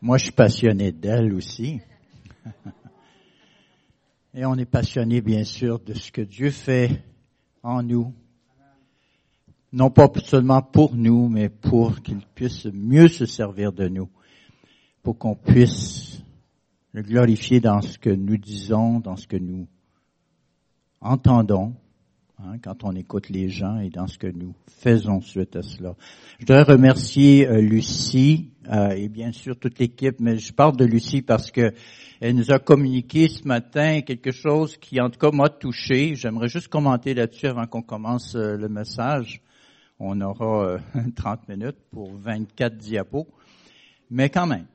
Moi, je suis passionné d'elle aussi. Et on est passionné, bien sûr, de ce que Dieu fait en nous. Non pas seulement pour nous, mais pour qu'il puisse mieux se servir de nous. Pour qu'on puisse le glorifier dans ce que nous disons, dans ce que nous entendons, hein, quand on écoute les gens et dans ce que nous faisons suite à cela. Je voudrais remercier euh, Lucie euh, et bien sûr toute l'équipe, mais je parle de Lucie parce que elle nous a communiqué ce matin quelque chose qui en tout cas m'a touché. J'aimerais juste commenter là-dessus avant qu'on commence euh, le message. On aura 30 minutes pour 24 diapos. Mais quand même,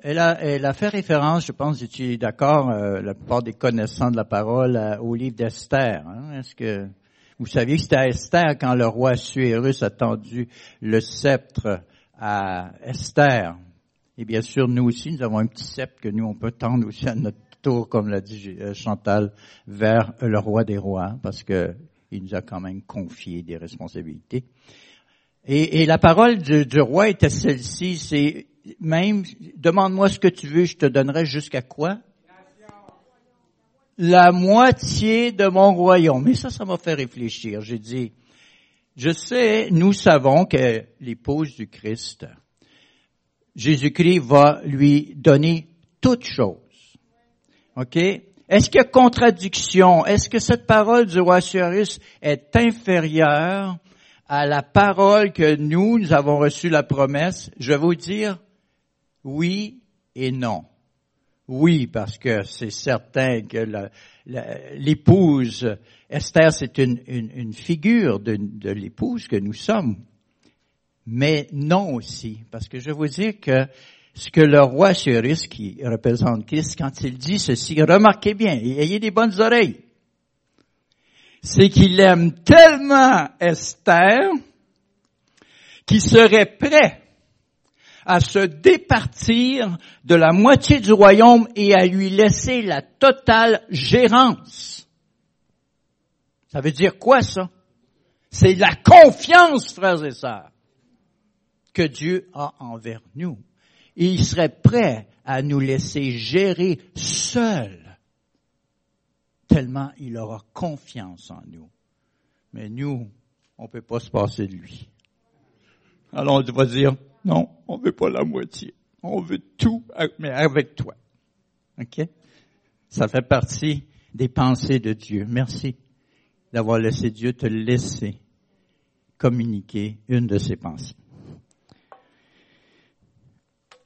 elle a, fait référence, je pense, tu es d'accord, euh, la plupart des connaissants de la parole, au livre d'Esther. Hein? Est-ce que vous saviez que c'était à Esther quand le roi Suérus a tendu le sceptre à Esther? Et bien sûr, nous aussi, nous avons un petit sceptre que nous, on peut tendre aussi à notre tour, comme l'a dit euh, Chantal, vers le roi des rois, parce que il nous a quand même confié des responsabilités. Et, et la parole du, du roi était celle-ci, c'est même, demande-moi ce que tu veux, je te donnerai jusqu'à quoi? La moitié de mon royaume. Mais ça, ça m'a fait réfléchir. J'ai dit, je sais, nous savons que l'épouse du Christ, Jésus-Christ va lui donner toutes choses. OK? Est-ce qu'il y a contradiction? Est-ce que cette parole du roi Cyrus est inférieure à la parole que nous, nous avons reçu la promesse? Je vais vous dire, oui et non. Oui, parce que c'est certain que l'épouse, Esther, c'est une, figure de, l'épouse que nous sommes. Mais non aussi, parce que je vous dire que ce que le roi Cyrus, qui représente Christ, quand il dit ceci, remarquez bien, ayez des bonnes oreilles, c'est qu'il aime tellement Esther qu'il serait prêt à se départir de la moitié du royaume et à lui laisser la totale gérance. Ça veut dire quoi ça? C'est la confiance, frères et sœurs, que Dieu a envers nous. Et il serait prêt à nous laisser gérer seul, tellement il aura confiance en nous. Mais nous, on ne peut pas se passer de lui. Alors on doit dire, non, on veut pas la moitié. On veut tout, mais avec toi. OK? Ça fait partie des pensées de Dieu. Merci d'avoir laissé Dieu te laisser communiquer une de ses pensées.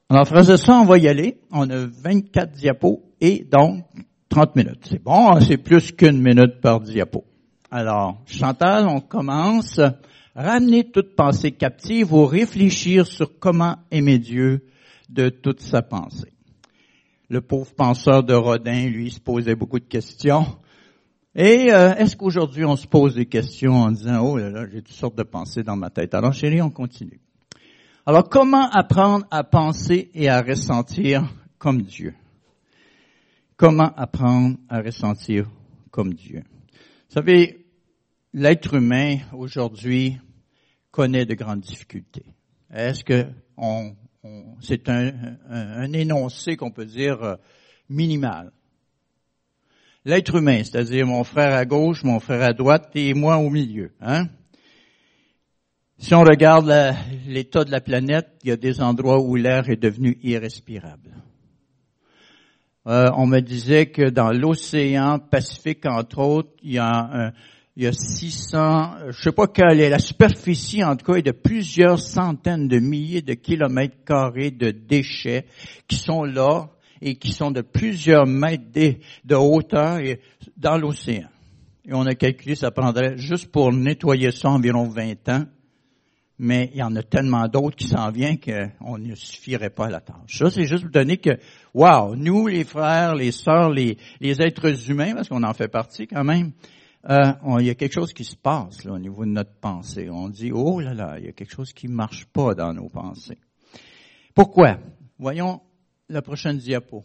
Alors, frères et ça, on va y aller. On a 24 diapos et donc 30 minutes. C'est bon, hein? c'est plus qu'une minute par diapo. Alors, Chantal, on commence ramener toute pensée captive ou réfléchir sur comment aimer Dieu de toute sa pensée. Le pauvre penseur de Rodin, lui, se posait beaucoup de questions. Et euh, est-ce qu'aujourd'hui on se pose des questions en disant oh là là j'ai toutes sortes de pensées dans ma tête. Alors chérie, on continue. Alors comment apprendre à penser et à ressentir comme Dieu? Comment apprendre à ressentir comme Dieu? Vous savez, l'être humain aujourd'hui connaît de grandes difficultés. Est-ce que on, c'est un, énoncé qu'on peut dire euh, minimal? L'être humain, c'est-à-dire mon frère à gauche, mon frère à droite et moi au milieu. Hein? Si on regarde l'état de la planète, il y a des endroits où l'air est devenu irrespirable. Euh, on me disait que dans l'océan Pacifique, entre autres, il y a un, il y a 600, je sais pas quelle est la superficie, en tout cas, est de plusieurs centaines de milliers de kilomètres carrés de déchets qui sont là et qui sont de plusieurs mètres de, hauteur dans l'océan. Et on a calculé, ça prendrait juste pour nettoyer ça environ 20 ans. Mais il y en a tellement d'autres qui s'en viennent qu'on ne suffirait pas à la tâche. Ça, c'est juste vous donner que, wow, nous, les frères, les sœurs, les êtres humains, parce qu'on en fait partie quand même, euh, il y a quelque chose qui se passe là, au niveau de notre pensée. On dit, oh là là, il y a quelque chose qui marche pas dans nos pensées. Pourquoi? Voyons la prochaine diapo.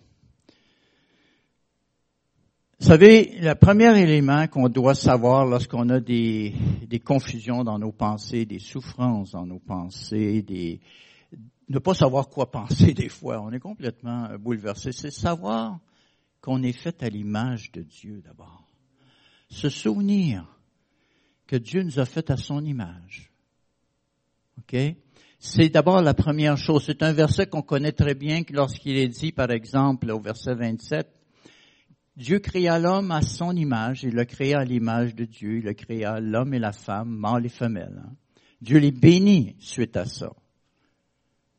Vous savez, le premier élément qu'on doit savoir lorsqu'on a des, des, confusions dans nos pensées, des souffrances dans nos pensées, des, ne pas savoir quoi penser des fois. On est complètement bouleversé. C'est savoir qu'on est fait à l'image de Dieu d'abord. Se souvenir que Dieu nous a fait à son image. OK? C'est d'abord la première chose. C'est un verset qu'on connaît très bien lorsqu'il est dit, par exemple, au verset 27, Dieu créa l'homme à son image, il l'a créé à l'image de Dieu, il a créé l'homme et la femme, mâle et femelle. Dieu les bénit suite à ça.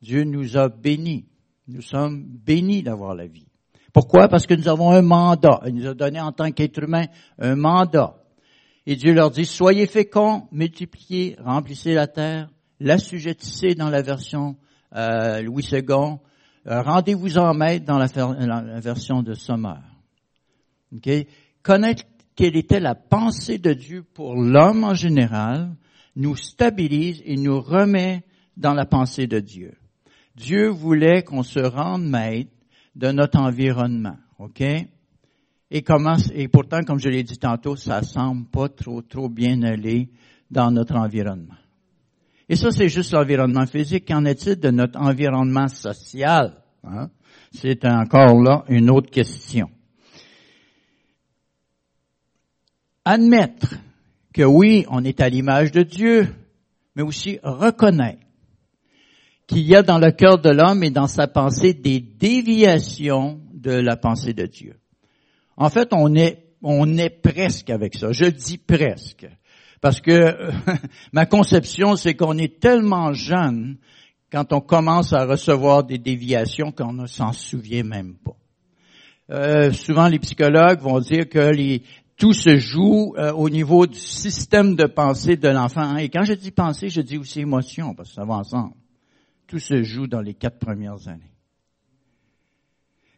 Dieu nous a bénis. Nous sommes bénis d'avoir la vie. Pourquoi? Parce que nous avons un mandat. Il nous a donné en tant qu'être humain un mandat. Et Dieu leur dit, soyez féconds, multipliez, remplissez la terre, l'assujettissez dans la version euh, Louis II, euh, rendez-vous en maître dans la, la, version de Sommer. Okay? Connaître quelle était la pensée de Dieu pour l'homme en général nous stabilise et nous remet dans la pensée de Dieu. Dieu voulait qu'on se rende maître de notre environnement, ok? Et pourtant, comme je l'ai dit tantôt, ça semble pas trop, trop bien aller dans notre environnement. Et ça, c'est juste l'environnement physique. Qu'en est-il de notre environnement social? Hein? C'est encore là une autre question. Admettre que oui, on est à l'image de Dieu, mais aussi reconnaître qu'il y a dans le cœur de l'homme et dans sa pensée des déviations de la pensée de Dieu. En fait, on est, on est presque avec ça. Je dis presque. Parce que ma conception, c'est qu'on est tellement jeune quand on commence à recevoir des déviations qu'on ne s'en souvient même pas. Euh, souvent, les psychologues vont dire que les, tout se joue euh, au niveau du système de pensée de l'enfant. Et quand je dis pensée, je dis aussi émotion, parce que ça va ensemble. Tout se joue dans les quatre premières années.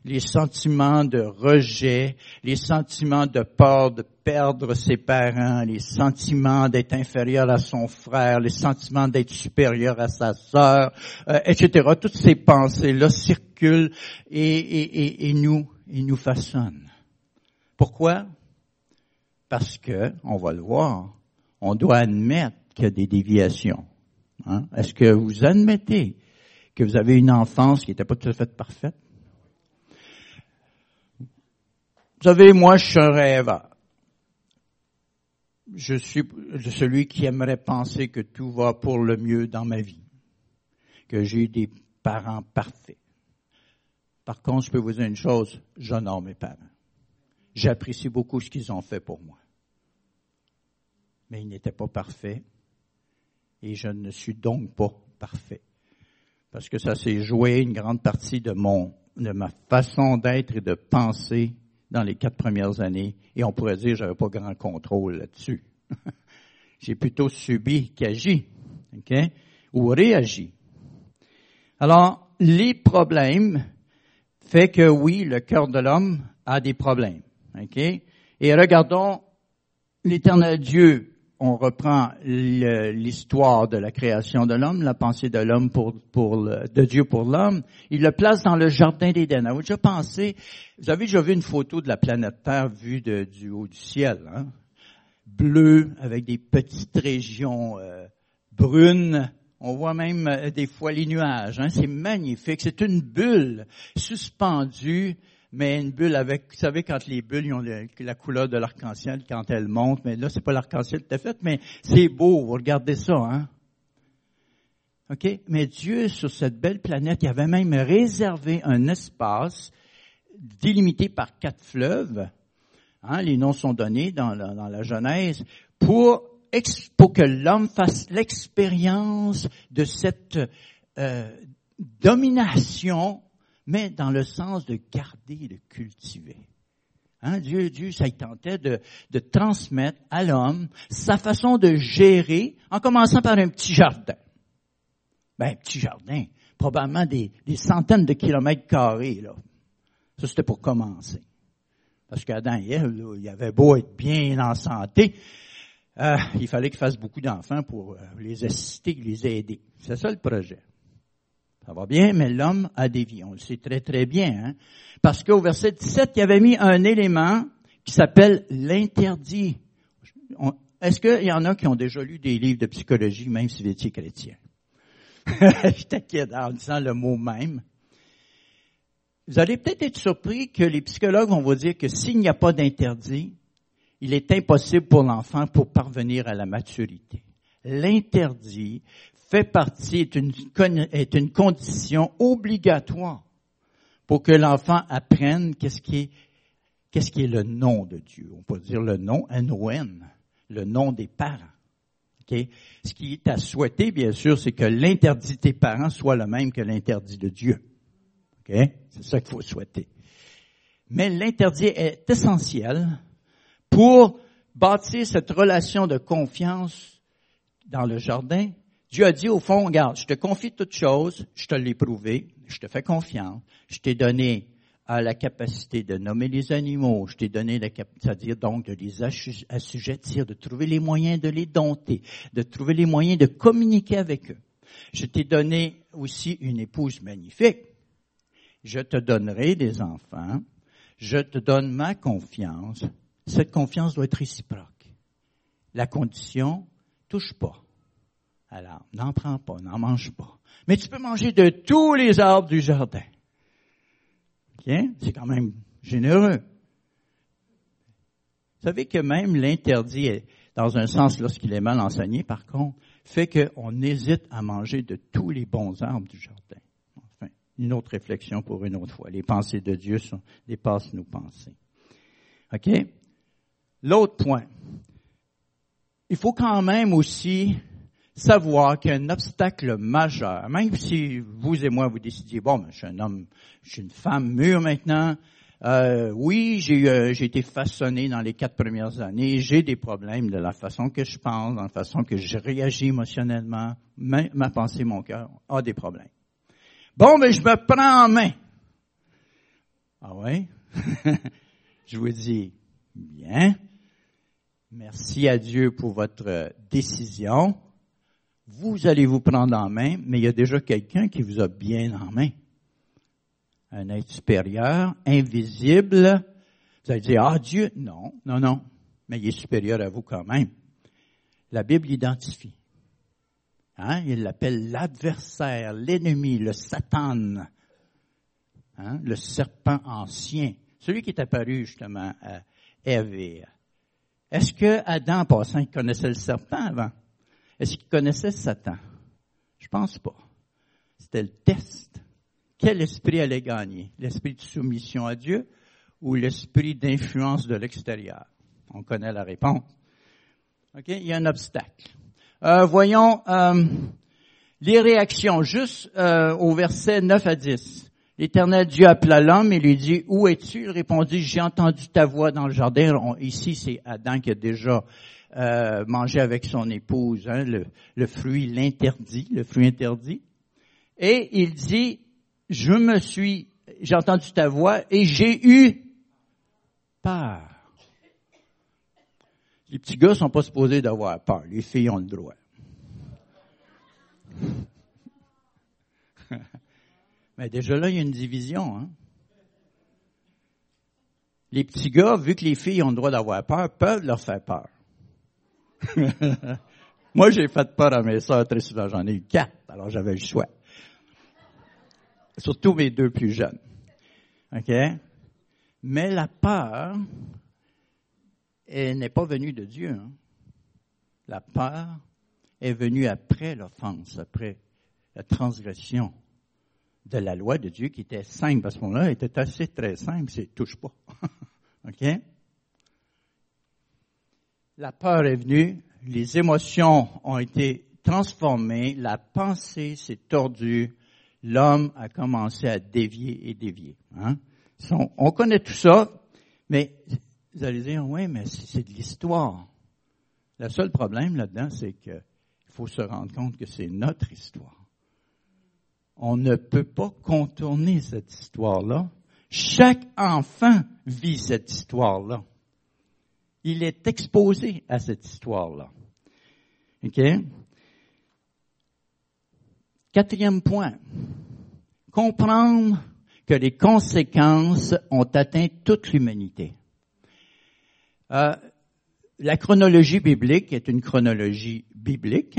Les sentiments de rejet, les sentiments de peur de perdre ses parents, les sentiments d'être inférieur à son frère, les sentiments d'être supérieur à sa sœur, euh, etc. Toutes ces pensées-là circulent et, et, et, nous, et nous façonnent. Pourquoi? Parce que, on va le voir, on doit admettre qu'il y a des déviations. Hein? Est-ce que vous admettez que vous avez une enfance qui n'était pas tout à fait parfaite? Vous savez, moi, je suis un rêveur. Je suis celui qui aimerait penser que tout va pour le mieux dans ma vie, que j'ai des parents parfaits. Par contre, je peux vous dire une chose, j'honore mes parents. J'apprécie beaucoup ce qu'ils ont fait pour moi. Mais ils n'étaient pas parfaits et je ne suis donc pas parfait parce que ça s'est joué une grande partie de mon, de ma façon d'être et de penser dans les quatre premières années. Et on pourrait dire, j'avais pas grand contrôle là-dessus. J'ai plutôt subi qu'agi, ok, ou réagi. Alors, les problèmes fait que oui, le cœur de l'homme a des problèmes, ok? Et regardons l'éternel Dieu on reprend l'histoire de la création de l'homme, la pensée de l'homme pour, de Dieu pour l'homme, il le place dans le jardin d'Éden. Avez-vous déjà pensé, vous avez déjà vu une photo de la planète Terre vue du haut du ciel, hein? bleu avec des petites régions euh, brunes. On voit même euh, des fois les nuages. Hein? C'est magnifique. C'est une bulle suspendue mais une bulle avec, vous savez, quand les bulles ils ont la couleur de l'arc-en-ciel quand elles montent, mais là, c'est pas l'arc-en-ciel tout à fait, mais c'est beau, vous regardez ça, hein. OK? Mais Dieu, sur cette belle planète, il avait même réservé un espace délimité par quatre fleuves, hein, les noms sont donnés dans la, dans la Genèse, pour, pour que l'homme fasse l'expérience de cette euh, domination mais dans le sens de garder et de cultiver. Hein, Dieu, Dieu, ça tentait de, de transmettre à l'homme sa façon de gérer, en commençant par un petit jardin. Ben, un petit jardin, probablement des, des centaines de kilomètres carrés, là. Ça, c'était pour commencer. Parce qu'Adam et Ève, il avait beau être bien en santé, euh, il fallait qu'il fasse beaucoup d'enfants pour euh, les assister, les aider. C'est ça le projet. Ça va bien, mais l'homme a des vies. On le sait très très bien. Hein? Parce qu'au verset 17, il avait mis un élément qui s'appelle l'interdit. Est-ce qu'il y en a qui ont déjà lu des livres de psychologie, même si vous étiez chrétien? je t'inquiète en disant le mot même. Vous allez peut-être être surpris que les psychologues vont vous dire que s'il n'y a pas d'interdit, il est impossible pour l'enfant pour parvenir à la maturité. L'interdit fait partie, est une, condition obligatoire pour que l'enfant apprenne qu'est-ce qui est, qu'est-ce qui est le nom de Dieu. On peut dire le nom, N-O-N, le nom des parents. Ce qui est à souhaiter, bien sûr, c'est que l'interdit des parents soit le même que l'interdit de Dieu. C'est ça qu'il faut souhaiter. Mais l'interdit est essentiel pour bâtir cette relation de confiance dans le jardin. Dieu a dit au fond, regarde, je te confie toutes choses, je te l'ai prouvé, je te fais confiance, je t'ai donné à la capacité de nommer les animaux, je t'ai donné la capacité, c'est-à-dire donc de les assujettir, de trouver les moyens de les dompter, de trouver les moyens de communiquer avec eux. Je t'ai donné aussi une épouse magnifique. Je te donnerai des enfants. Je te donne ma confiance. Cette confiance doit être réciproque. La condition, touche pas. Alors, n'en prends pas, n'en mange pas. Mais tu peux manger de tous les arbres du jardin. C'est quand même généreux. Vous savez que même l'interdit, dans un sens lorsqu'il est mal enseigné, par contre, fait qu'on hésite à manger de tous les bons arbres du jardin. Enfin, une autre réflexion pour une autre fois. Les pensées de Dieu dépassent nos pensées. OK? L'autre point. Il faut quand même aussi savoir qu'il y a un obstacle majeur, même si vous et moi vous décidiez, bon, je suis un homme, je suis une femme mûre maintenant, euh, oui, j'ai euh, été façonné dans les quatre premières années, j'ai des problèmes de la façon que je pense, de la façon que je réagis émotionnellement, ma, ma pensée, mon cœur a des problèmes. Bon, mais je me prends en main. Ah ouais? je vous dis, bien. Merci à Dieu pour votre décision vous allez vous prendre en main, mais il y a déjà quelqu'un qui vous a bien en main. Un être supérieur, invisible. Vous allez dire, ah Dieu, non, non, non, mais il est supérieur à vous quand même. La Bible l'identifie. Hein? Il l'appelle l'adversaire, l'ennemi, le Satan, hein? le serpent ancien, celui qui est apparu justement à Ève. Est-ce que Adam, passant, connaissait le serpent avant? Est-ce qu'il connaissait Satan? Je pense pas. C'était le test. Quel esprit allait gagner? L'esprit de soumission à Dieu ou l'esprit d'influence de l'extérieur? On connaît la réponse. OK? Il y a un obstacle. Euh, voyons euh, les réactions, juste euh, au verset 9 à 10. L'Éternel Dieu appela l'homme et lui dit, Où es-tu? Il répondit, J'ai entendu ta voix dans le jardin. ici, c'est Adam qui a déjà euh, manger avec son épouse, hein, le, le fruit l'interdit, le fruit interdit. Et il dit, je me suis, j'ai entendu ta voix et j'ai eu peur. Les petits gars sont pas supposés d'avoir peur. Les filles ont le droit. Mais déjà là, il y a une division. Hein? Les petits gars, vu que les filles ont le droit d'avoir peur, peuvent leur faire peur. Moi, j'ai fait peur à mes soeurs très souvent. J'en ai eu quatre, alors j'avais le choix. Surtout mes deux plus jeunes. OK? Mais la peur, elle n'est pas venue de Dieu. Hein. La peur est venue après l'offense, après la transgression de la loi de Dieu qui était simple à ce moment-là, était assez très simple, c'est touche pas. OK? La peur est venue, les émotions ont été transformées, la pensée s'est tordue, l'homme a commencé à dévier et dévier. Hein? On connaît tout ça, mais vous allez dire, oui, mais c'est de l'histoire. Le seul problème là-dedans, c'est qu'il faut se rendre compte que c'est notre histoire. On ne peut pas contourner cette histoire-là. Chaque enfant vit cette histoire-là il est exposé à cette histoire-là. Quatrième point. Comprendre que les conséquences ont atteint toute l'humanité. Euh, la chronologie biblique est une chronologie biblique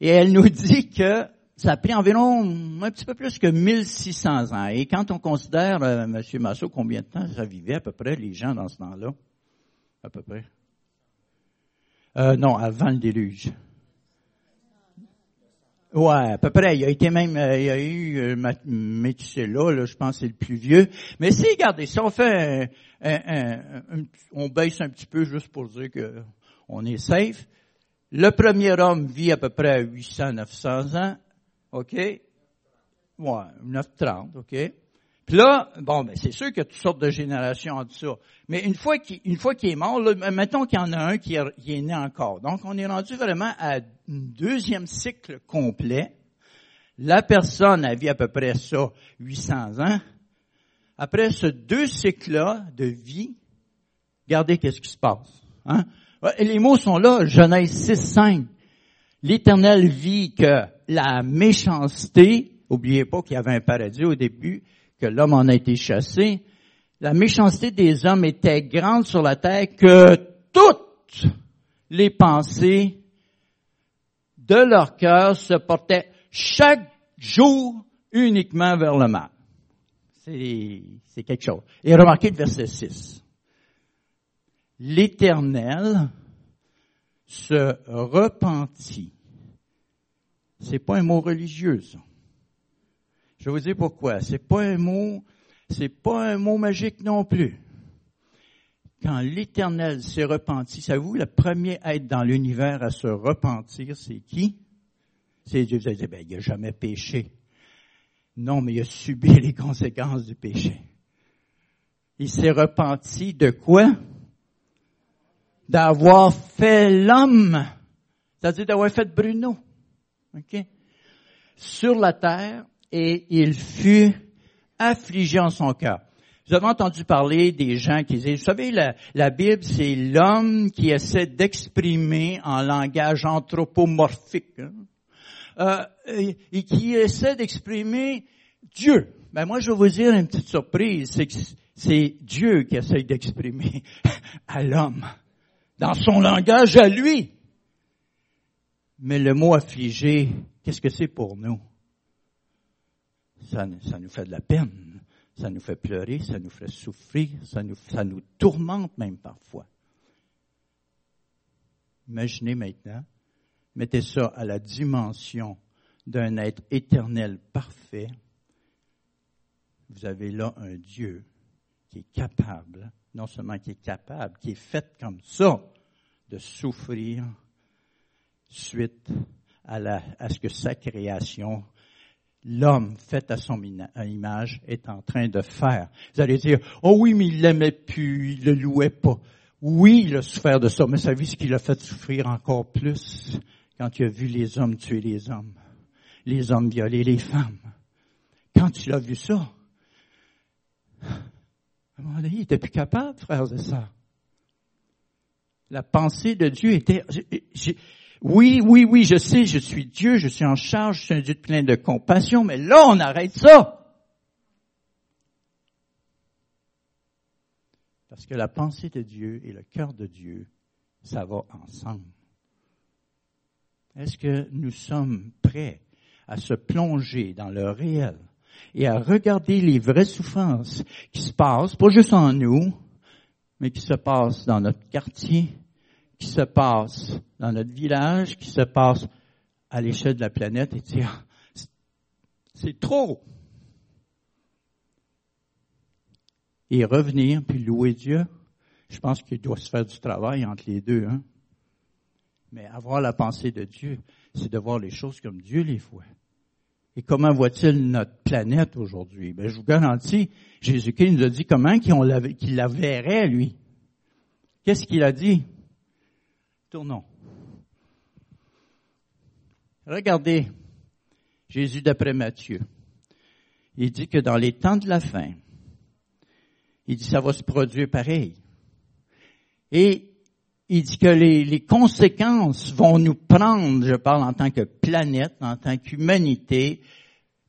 et elle nous dit que ça a pris environ un petit peu plus que 1600 ans. Et quand on considère, euh, M. Massot, combien de temps ça vivait à peu près, les gens dans ce temps-là? À peu près. Euh, non, avant le déluge. Ouais, à peu près. Il a été même, euh, il y a eu euh, Métusséla, là, je pense c'est le plus vieux. Mais si, regardez, si on fait on baisse un petit peu juste pour dire que on est safe. Le premier homme vit à peu près à 800, 900 ans. OK? Ouais, 930, OK? Puis là, bon, ben c'est sûr qu'il y a toutes sortes de générations en ça. Mais une fois qu'il fois qu'il est mort, là, mettons qu'il y en a un qui est, qui est, né encore. Donc, on est rendu vraiment à un deuxième cycle complet. La personne a vu à peu près ça 800 ans. Après ce deux cycles-là de vie, regardez qu'est-ce qui se passe. Hein? Les mots sont là, Genèse 6, 5. L'Éternel vit que la méchanceté, oubliez pas qu'il y avait un paradis au début, que l'homme en a été chassé, la méchanceté des hommes était grande sur la terre que toutes les pensées de leur cœur se portaient chaque jour uniquement vers le mal. C'est quelque chose. Et remarquez le verset 6. L'Éternel se repentit. C'est pas un mot religieux, ça. Je vous dire pourquoi. C'est pas un mot, c'est pas un mot magique non plus. Quand l'Éternel s'est repenti, savez-vous, le premier être dans l'univers à se repentir, c'est qui? C'est Dieu. Vous allez dire, ben, il n'a jamais péché. Non, mais il a subi les conséquences du péché. Il s'est repenti de quoi? D'avoir fait l'homme. C'est-à-dire d'avoir fait Bruno. Sur la terre, et il fut affligé en son cœur. Vous avez entendu parler des gens qui disaient, vous savez, la, Bible, c'est l'homme qui essaie d'exprimer en langage anthropomorphique, hein, euh, et, qui essaie d'exprimer Dieu. Ben moi, je vais vous dire une petite surprise, c'est que c'est Dieu qui essaie d'exprimer à l'homme, dans son langage à lui. Mais le mot affligé, qu'est-ce que c'est pour nous? Ça, nous fait de la peine, ça nous fait pleurer, ça nous fait souffrir, ça nous, ça nous tourmente même parfois. Imaginez maintenant, mettez ça à la dimension d'un être éternel parfait. Vous avez là un Dieu qui est capable, non seulement qui est capable, qui est fait comme ça, de souffrir suite à, la, à ce que sa création l'homme fait à son image est en train de faire. Vous allez dire, oh oui, mais il l'aimait plus, il le louait pas. Oui, il a souffert de ça, mais ça vu ce qu'il a fait souffrir encore plus quand il a vu les hommes tuer les hommes, les hommes violer les femmes? Quand tu l'as vu ça, à un moment il était plus capable, frères et sœurs. La pensée de Dieu était, oui, oui, oui, je sais, je suis Dieu, je suis en charge, je suis un Dieu plein de compassion, mais là, on arrête ça. Parce que la pensée de Dieu et le cœur de Dieu, ça va ensemble. Est-ce que nous sommes prêts à se plonger dans le réel et à regarder les vraies souffrances qui se passent, pas juste en nous, mais qui se passent dans notre quartier, qui se passe dans notre village, qui se passe à l'échelle de la planète et dire, c'est trop. Et revenir puis louer Dieu, je pense qu'il doit se faire du travail entre les deux. Hein? Mais avoir la pensée de Dieu, c'est de voir les choses comme Dieu les voit. Et comment voit-il notre planète aujourd'hui? Ben, je vous garantis, Jésus-Christ nous a dit comment qu'il la verrait, lui. Qu'est-ce qu'il a dit? Regardez Jésus d'après Matthieu. Il dit que dans les temps de la fin, il dit ça va se produire pareil. Et il dit que les, les, conséquences vont nous prendre, je parle en tant que planète, en tant qu'humanité,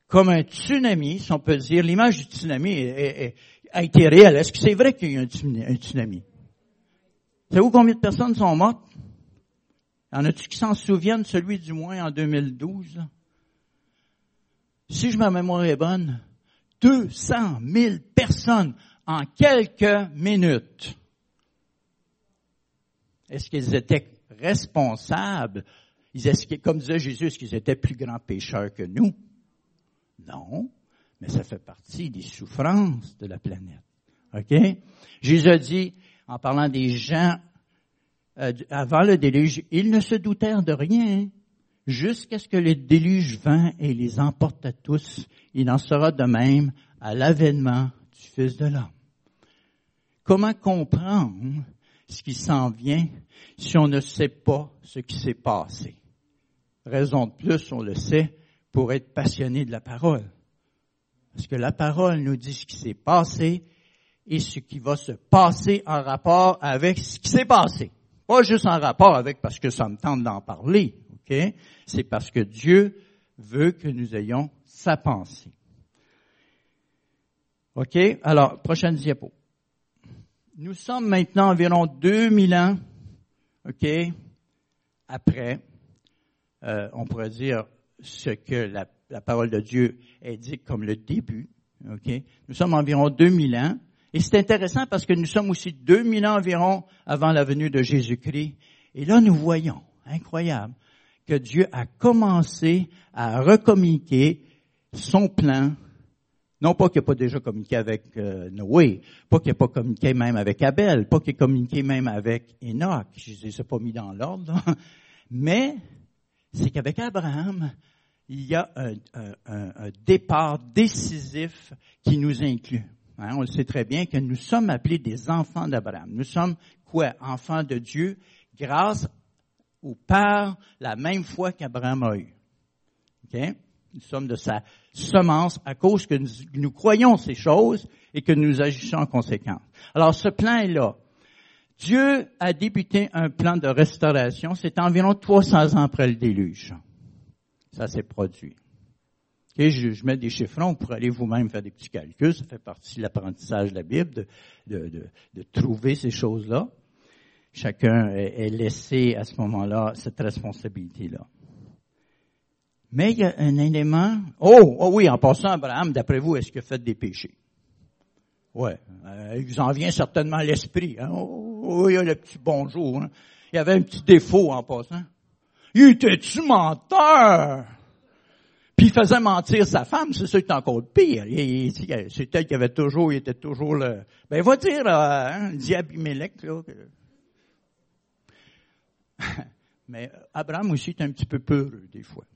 comme un tsunami, si on peut dire. L'image du tsunami a été réelle. Est-ce que c'est vrai qu'il y a un tsunami? Savez-vous combien de personnes sont mortes? Y en a-tu qui s'en souviennent, celui du moins en 2012? si je ma mémoire est bonne, 200 000 personnes en quelques minutes. Est-ce qu'ils étaient responsables? Ils, comme disait Jésus, est-ce qu'ils étaient plus grands pécheurs que nous? Non, mais ça fait partie des souffrances de la planète. OK? Jésus a dit, en parlant des gens euh, avant le déluge, ils ne se doutèrent de rien jusqu'à ce que le déluge vint et les emporte à tous. Il en sera de même à l'avènement du Fils de l'homme. Comment comprendre ce qui s'en vient si on ne sait pas ce qui s'est passé? Raison de plus, on le sait, pour être passionné de la parole. Parce que la parole nous dit ce qui s'est passé et ce qui va se passer en rapport avec ce qui s'est passé. Pas juste en rapport avec parce que ça me tente d'en parler, ok? C'est parce que Dieu veut que nous ayons sa pensée. OK? Alors, prochaine diapo. Nous sommes maintenant environ 2000 ans, OK, après, euh, on pourrait dire ce que la, parole de Dieu indique comme le début, OK? Nous sommes environ 2000 ans et c'est intéressant parce que nous sommes aussi 2000 ans environ avant la venue de Jésus-Christ. Et là, nous voyons, incroyable, que Dieu a commencé à recommuniquer son plan. Non pas qu'il n'a pas déjà communiqué avec euh, Noé, pas qu'il n'a pas communiqué même avec Abel, pas qu'il ait communiqué même avec Enoch. Je ne les ai pas mis dans l'ordre. Mais c'est qu'avec Abraham, il y a un départ décisif qui nous inclut. Hein, on le sait très bien que nous sommes appelés des enfants d'Abraham. Nous sommes quoi? Enfants de Dieu grâce ou par la même foi qu'Abraham a eu. Nous sommes de sa semence à cause que nous, nous, croyons ces choses et que nous agissons en conséquence. Alors ce plan est là. Dieu a débuté un plan de restauration. C'est environ 300 ans après le déluge. Ça s'est produit je, mets des chiffrons pour aller vous-même faire des petits calculs. Ça fait partie de l'apprentissage de la Bible, de, trouver ces choses-là. Chacun est, laissé à ce moment-là cette responsabilité-là. Mais il y a un élément. Oh, oh oui, en passant, Abraham, d'après vous, est-ce qu'il a fait des péchés? Ouais, euh, il en vient certainement l'esprit. Hein? Oh, oh, il y a le petit bonjour. Hein? Il y avait un petit défaut en passant. Il était-tu menteur? Puis il faisait mentir sa femme, c'est ça qui est encore pire. C'est elle qui avait toujours, il était toujours le... Ben, va dire, hein, là. Mais Abraham aussi est un petit peu peureux, des fois.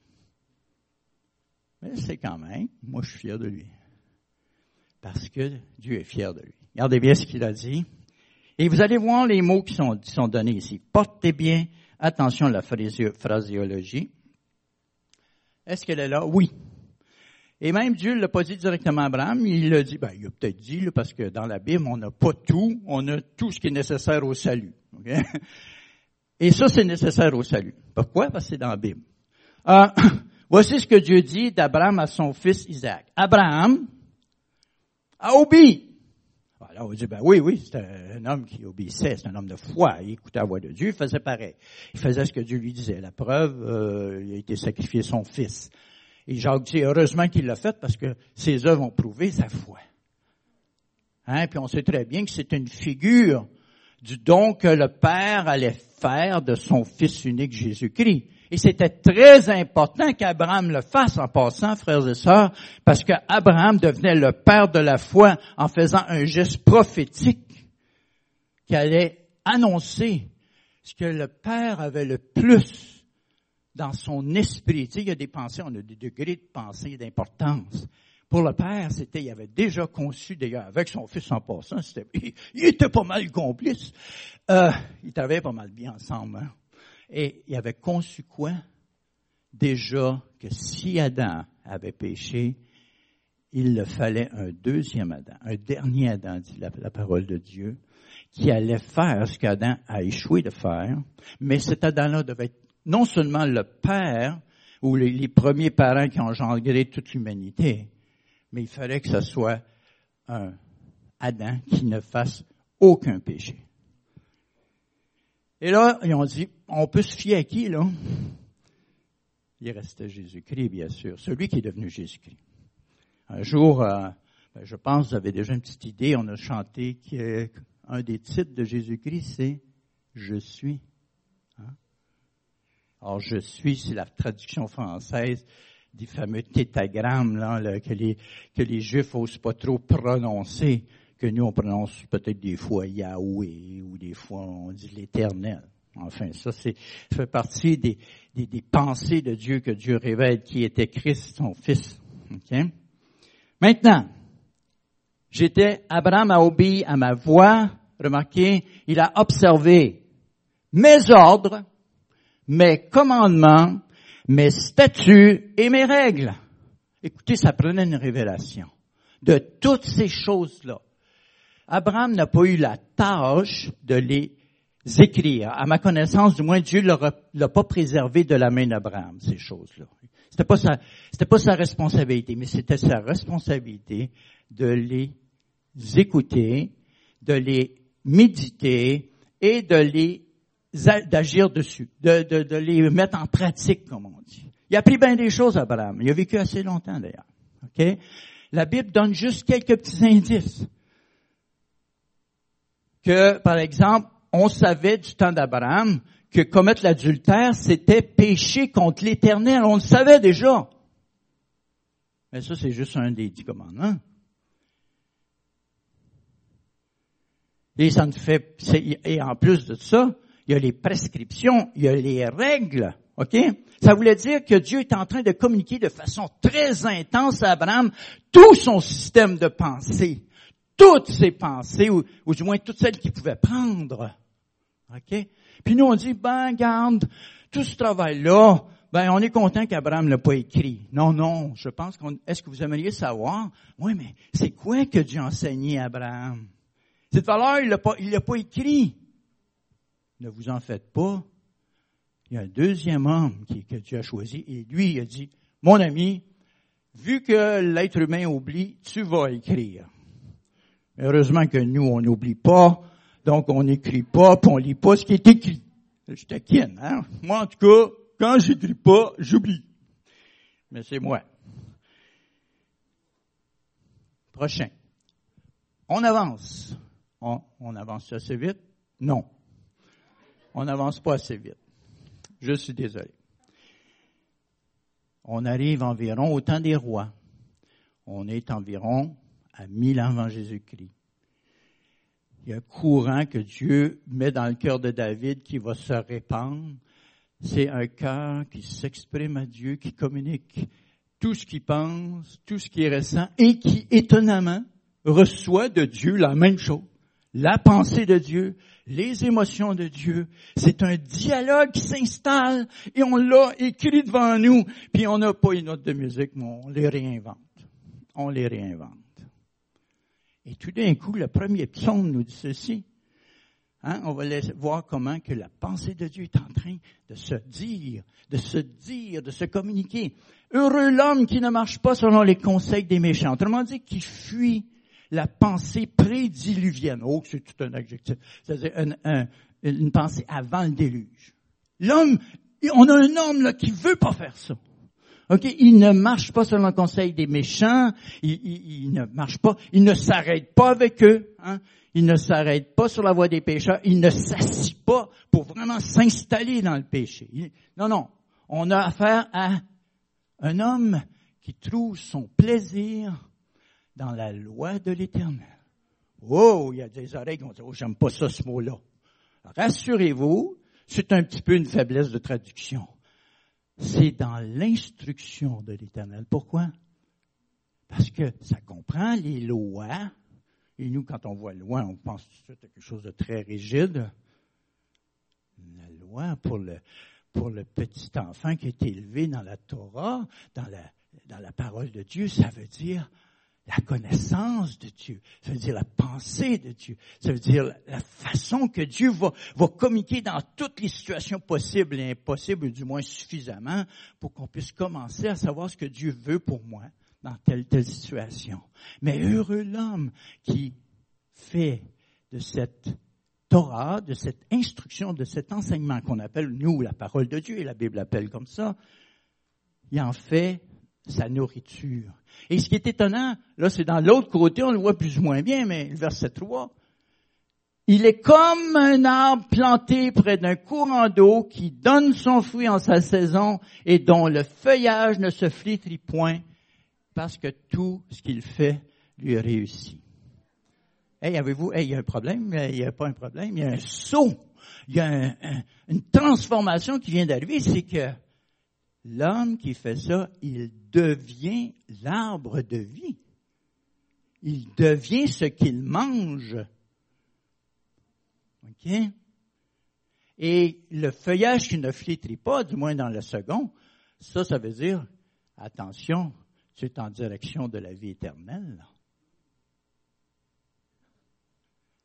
Mais c'est quand même, moi je suis fier de lui. Parce que Dieu est fier de lui. Regardez bien ce qu'il a dit. Et vous allez voir les mots qui sont, qui sont donnés ici. Portez bien attention à la phraséologie. Est-ce qu'elle est là? Oui. Et même Dieu ne l'a pas dit directement à Abraham, il l'a dit, ben, il a peut-être dit, parce que dans la Bible, on n'a pas tout, on a tout ce qui est nécessaire au salut. Et ça, c'est nécessaire au salut. Pourquoi? Parce que c'est dans la Bible. Euh, voici ce que Dieu dit d'Abraham à son fils Isaac. Abraham a obéi on va dire, ben oui, oui, c'est un homme qui obéissait, c'est un homme de foi, il écoutait la voix de Dieu, il faisait pareil. Il faisait ce que Dieu lui disait. La preuve, euh, il a été sacrifié son fils. Et Jacques dit, heureusement qu'il l'a fait parce que ses œuvres ont prouvé sa foi. Hein? Puis on sait très bien que c'est une figure du don que le Père allait faire de son Fils unique Jésus-Christ. Et c'était très important qu'Abraham le fasse en passant, frères et sœurs, parce qu'Abraham devenait le père de la foi en faisant un geste prophétique qui allait annoncer ce que le père avait le plus dans son esprit. Tu sais, il y a des pensées, on a des degrés de pensée d'importance. Pour le père, c'était, il avait déjà conçu, d'ailleurs, avec son fils en passant, c'était, il, était pas mal complice. Euh, ils travaillaient pas mal bien ensemble. Hein? Et il avait conçu quoi? Déjà que si Adam avait péché, il le fallait un deuxième Adam, un dernier Adam, dit la, parole de Dieu, qui allait faire ce qu'Adam a échoué de faire, mais cet Adam-là devait être non seulement le père ou les, les premiers parents qui ont engendré toute l'humanité, mais il fallait que ce soit un Adam qui ne fasse aucun péché. Et là, ils ont dit, on peut se fier à qui, là? il restait Jésus-Christ, bien sûr, celui qui est devenu Jésus-Christ. Un jour, euh, ben, je pense, vous avez déjà une petite idée, on a chanté qu'un des titres de Jésus-Christ, c'est Je suis. Hein? Alors, je suis, c'est la traduction française des fameux tétagrammes là, que, les, que les Juifs n'osent pas trop prononcer, que nous on prononce peut-être des fois Yahweh ou des fois on dit l'Éternel. Enfin, ça, c'est, fait partie des, pensées de Dieu que Dieu révèle qui était Christ, son Fils. Maintenant, j'étais, Abraham a obéi à ma voix. Remarquez, il a observé mes ordres, mes commandements, mes statuts et mes règles. Écoutez, ça prenait une révélation de toutes ces choses-là. Abraham n'a pas eu la tâche de les écrire. À ma connaissance, du moins, Dieu l'a pas préservé de la main d'Abraham, ces choses-là. C'était pas sa, responsabilité, mais c'était sa responsabilité de les écouter, de les méditer et de les d'agir dessus, de, les mettre en pratique, comme on dit. Il a appris bien des choses, Abraham. Il a vécu assez longtemps, d'ailleurs. OK? La Bible donne juste quelques petits indices. Que, par exemple, on savait du temps d'Abraham que commettre l'adultère, c'était pécher contre l'Éternel. On le savait déjà. Mais ça, c'est juste un des dix commandements. Et ça ne fait, et en plus de ça, il y a les prescriptions, il y a les règles. OK? Ça voulait dire que Dieu est en train de communiquer de façon très intense à Abraham tout son système de pensée, toutes ses pensées, ou, ou du moins toutes celles qu'il pouvait prendre. OK? Puis nous, on dit, ben, garde, tout ce travail-là, ben, on est content qu'Abraham l'a pas écrit. Non, non, je pense qu'on, est-ce que vous aimeriez savoir? Oui, mais c'est quoi que Dieu a enseigné à Abraham? Cette valeur, il l'a pas, il l'a pas écrit. Ne vous en faites pas. Il y a un deuxième homme qui, que Dieu a choisi et lui, il a dit, mon ami, vu que l'être humain oublie, tu vas écrire. Heureusement que nous, on n'oublie pas, donc on n'écrit pas, puis on lit pas ce qui est écrit. Je t'inquiète, hein? Moi, en tout cas, quand j'écris pas, j'oublie. Mais c'est moi. Prochain. On avance. On, on avance assez vite? Non. On n'avance pas assez vite. Je suis désolé. On arrive environ au temps des rois. On est environ à mille ans avant Jésus-Christ. Il y a un courant que Dieu met dans le cœur de David qui va se répandre. C'est un cœur qui s'exprime à Dieu, qui communique tout ce qu'il pense, tout ce qui est récent et qui, étonnamment, reçoit de Dieu la même chose. La pensée de Dieu, les émotions de Dieu. C'est un dialogue qui s'installe et on l'a écrit devant nous. Puis on n'a pas une note de musique, mais on les réinvente. On les réinvente. Et tout d'un coup, le premier psaume nous dit ceci. Hein, on va voir comment que la pensée de Dieu est en train de se dire, de se dire, de se communiquer. Heureux l'homme qui ne marche pas selon les conseils des méchants. Autrement dit, qui fuit la pensée prédiluvienne. Oh, c'est tout un adjectif. C'est-à-dire une pensée avant le déluge. L'homme, on a un homme là qui veut pas faire ça. Ok, il ne marche pas selon le conseil des méchants. Il, ne marche pas. Il ne s'arrête pas avec eux. Hein. Il ne s'arrête pas sur la voie des pécheurs. Il ne s'assit pas pour vraiment s'installer dans le péché. non, non. On a affaire à un homme qui trouve son plaisir dans la loi de l'éternel. Oh, il y a des oreilles qui vont dire, oh, j'aime pas ça, ce mot-là. Rassurez-vous, c'est un petit peu une faiblesse de traduction. C'est dans l'instruction de l'éternel. Pourquoi? Parce que ça comprend les lois. Et nous, quand on voit loi, on pense tout de quelque chose de très rigide. La loi pour le, petit enfant qui est élevé dans la Torah, dans la parole de Dieu, ça veut dire la connaissance de Dieu, ça veut dire la pensée de Dieu, ça veut dire la façon que Dieu va, communiquer dans toutes les situations possibles et impossibles, du moins suffisamment, pour qu'on puisse commencer à savoir ce que Dieu veut pour moi dans telle telle situation. Mais heureux l'homme qui fait de cette Torah, de cette instruction, de cet enseignement qu'on appelle nous la parole de Dieu, et la Bible l'appelle comme ça, il en fait sa nourriture. Et ce qui est étonnant, là c'est dans l'autre côté, on le voit plus ou moins bien, mais le verset 3, il est comme un arbre planté près d'un courant d'eau qui donne son fruit en sa saison et dont le feuillage ne se flétrit point parce que tout ce qu'il fait lui réussit. Hey, avez-vous, hey, il y a un problème, il n'y a pas un problème, il y a un saut, il y a une transformation qui vient d'arriver, c'est que l'homme qui fait ça, il devient l'arbre de vie. Il devient ce qu'il mange. OK? Et le feuillage qui ne flétrit pas, du moins dans le second, ça, ça veut dire, attention, tu es en direction de la vie éternelle.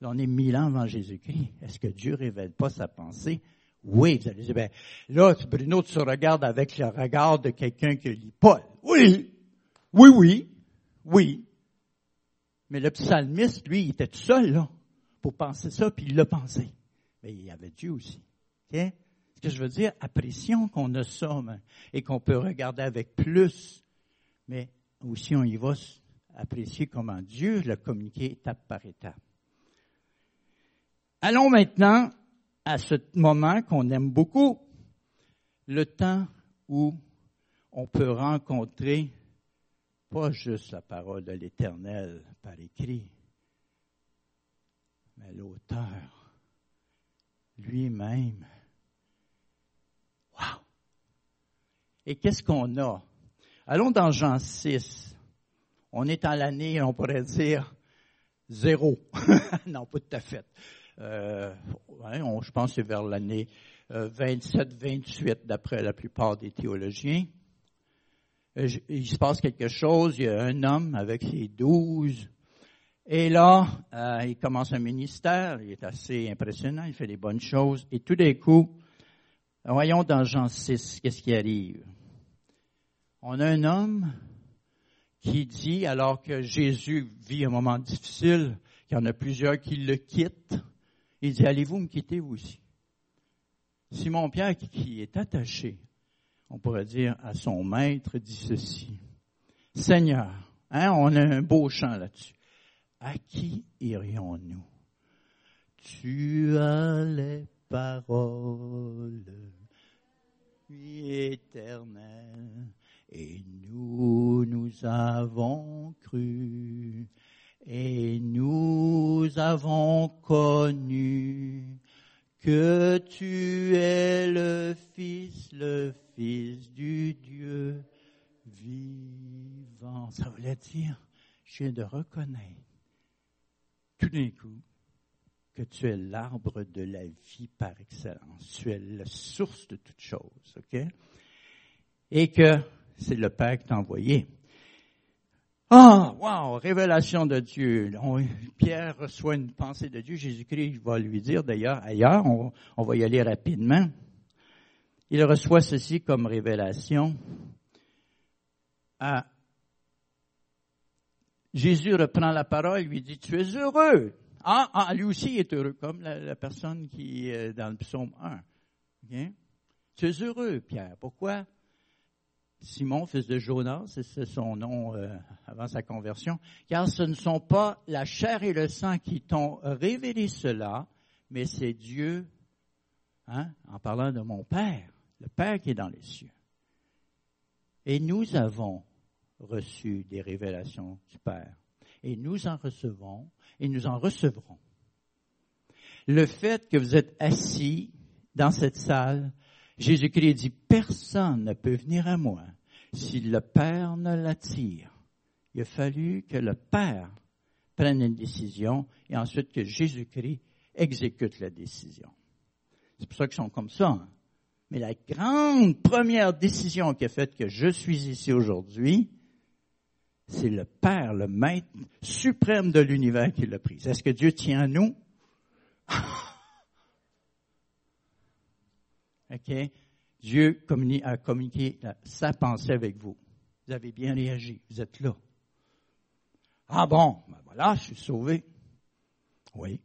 Là, on est mille ans avant Jésus-Christ. Est-ce que Dieu révèle pas sa pensée? Oui, vous allez dire, ben, là, Bruno, tu regardes avec le regard de quelqu'un qui lit Paul. Oui, oui, oui, oui. Mais le psalmiste, lui, il était tout seul, là, pour penser ça, puis il l'a pensé. Mais il y avait Dieu aussi. Ce que je veux dire, apprécions qu'on a ça, et qu'on peut regarder avec plus, mais aussi on y va apprécier comment Dieu l'a communiqué étape par étape. Allons maintenant à ce moment qu'on aime beaucoup, le temps où on peut rencontrer pas juste la parole de l'Éternel par écrit, mais l'auteur lui-même. Wow! Et qu'est-ce qu'on a? Allons dans Jean 6. On est en l'année, on pourrait dire, zéro. non, pas tout à fait. Euh, je pense que c'est vers l'année 27-28 euh, d'après la plupart des théologiens. Euh, il se passe quelque chose, il y a un homme avec ses douze, et là, il commence un ministère, il est assez impressionnant, il fait des bonnes choses, et tout d'un coup, voyons dans Jean 6, qu'est-ce qui arrive? On a un homme qui dit, alors que Jésus vit un moment difficile, qu'il y en a plusieurs qui le quittent, il dit, allez-vous me quitter vous aussi? Simon-Pierre, qui est attaché, on pourrait dire, à son maître, dit ceci. Seigneur, hein, on a un beau chant là-dessus. À qui irions-nous? Tu as les paroles éternelles et nous, nous avons cru et nous avons connu que tu es le Fils, le Fils du Dieu vivant. Ça voulait dire, je viens de reconnaître tout d'un coup que tu es l'arbre de la vie par excellence. Tu es la source de toutes choses, ok? Et que c'est le Père qui t'a envoyé. Ah, wow, révélation de Dieu. Pierre reçoit une pensée de Dieu. Jésus-Christ va lui dire d'ailleurs, ailleurs, on, va y aller rapidement. Il reçoit ceci comme révélation. Ah, Jésus reprend la parole, lui dit, tu es heureux. Ah, ah lui aussi est heureux, comme la, personne qui est dans le psaume 1. Tu es heureux, Pierre. Pourquoi? Simon, fils de Jonas, c'est son nom euh, avant sa conversion, car ce ne sont pas la chair et le sang qui t'ont révélé cela, mais c'est Dieu, hein, en parlant de mon Père, le Père qui est dans les cieux. Et nous avons reçu des révélations du Père, et nous en recevons, et nous en recevrons. Le fait que vous êtes assis dans cette salle, Jésus-Christ dit, personne ne peut venir à moi si le Père ne l'attire. Il a fallu que le Père prenne une décision et ensuite que Jésus-Christ exécute la décision. C'est pour ça qu'ils sont comme ça. Hein. Mais la grande première décision qui a fait que je suis ici aujourd'hui, c'est le Père, le Maître suprême de l'univers qui l'a prise. Est-ce que Dieu tient à nous? Dieu a communiqué sa pensée avec vous. Vous avez bien réagi. Vous êtes là. Ah bon, ben voilà, je suis sauvé. Oui.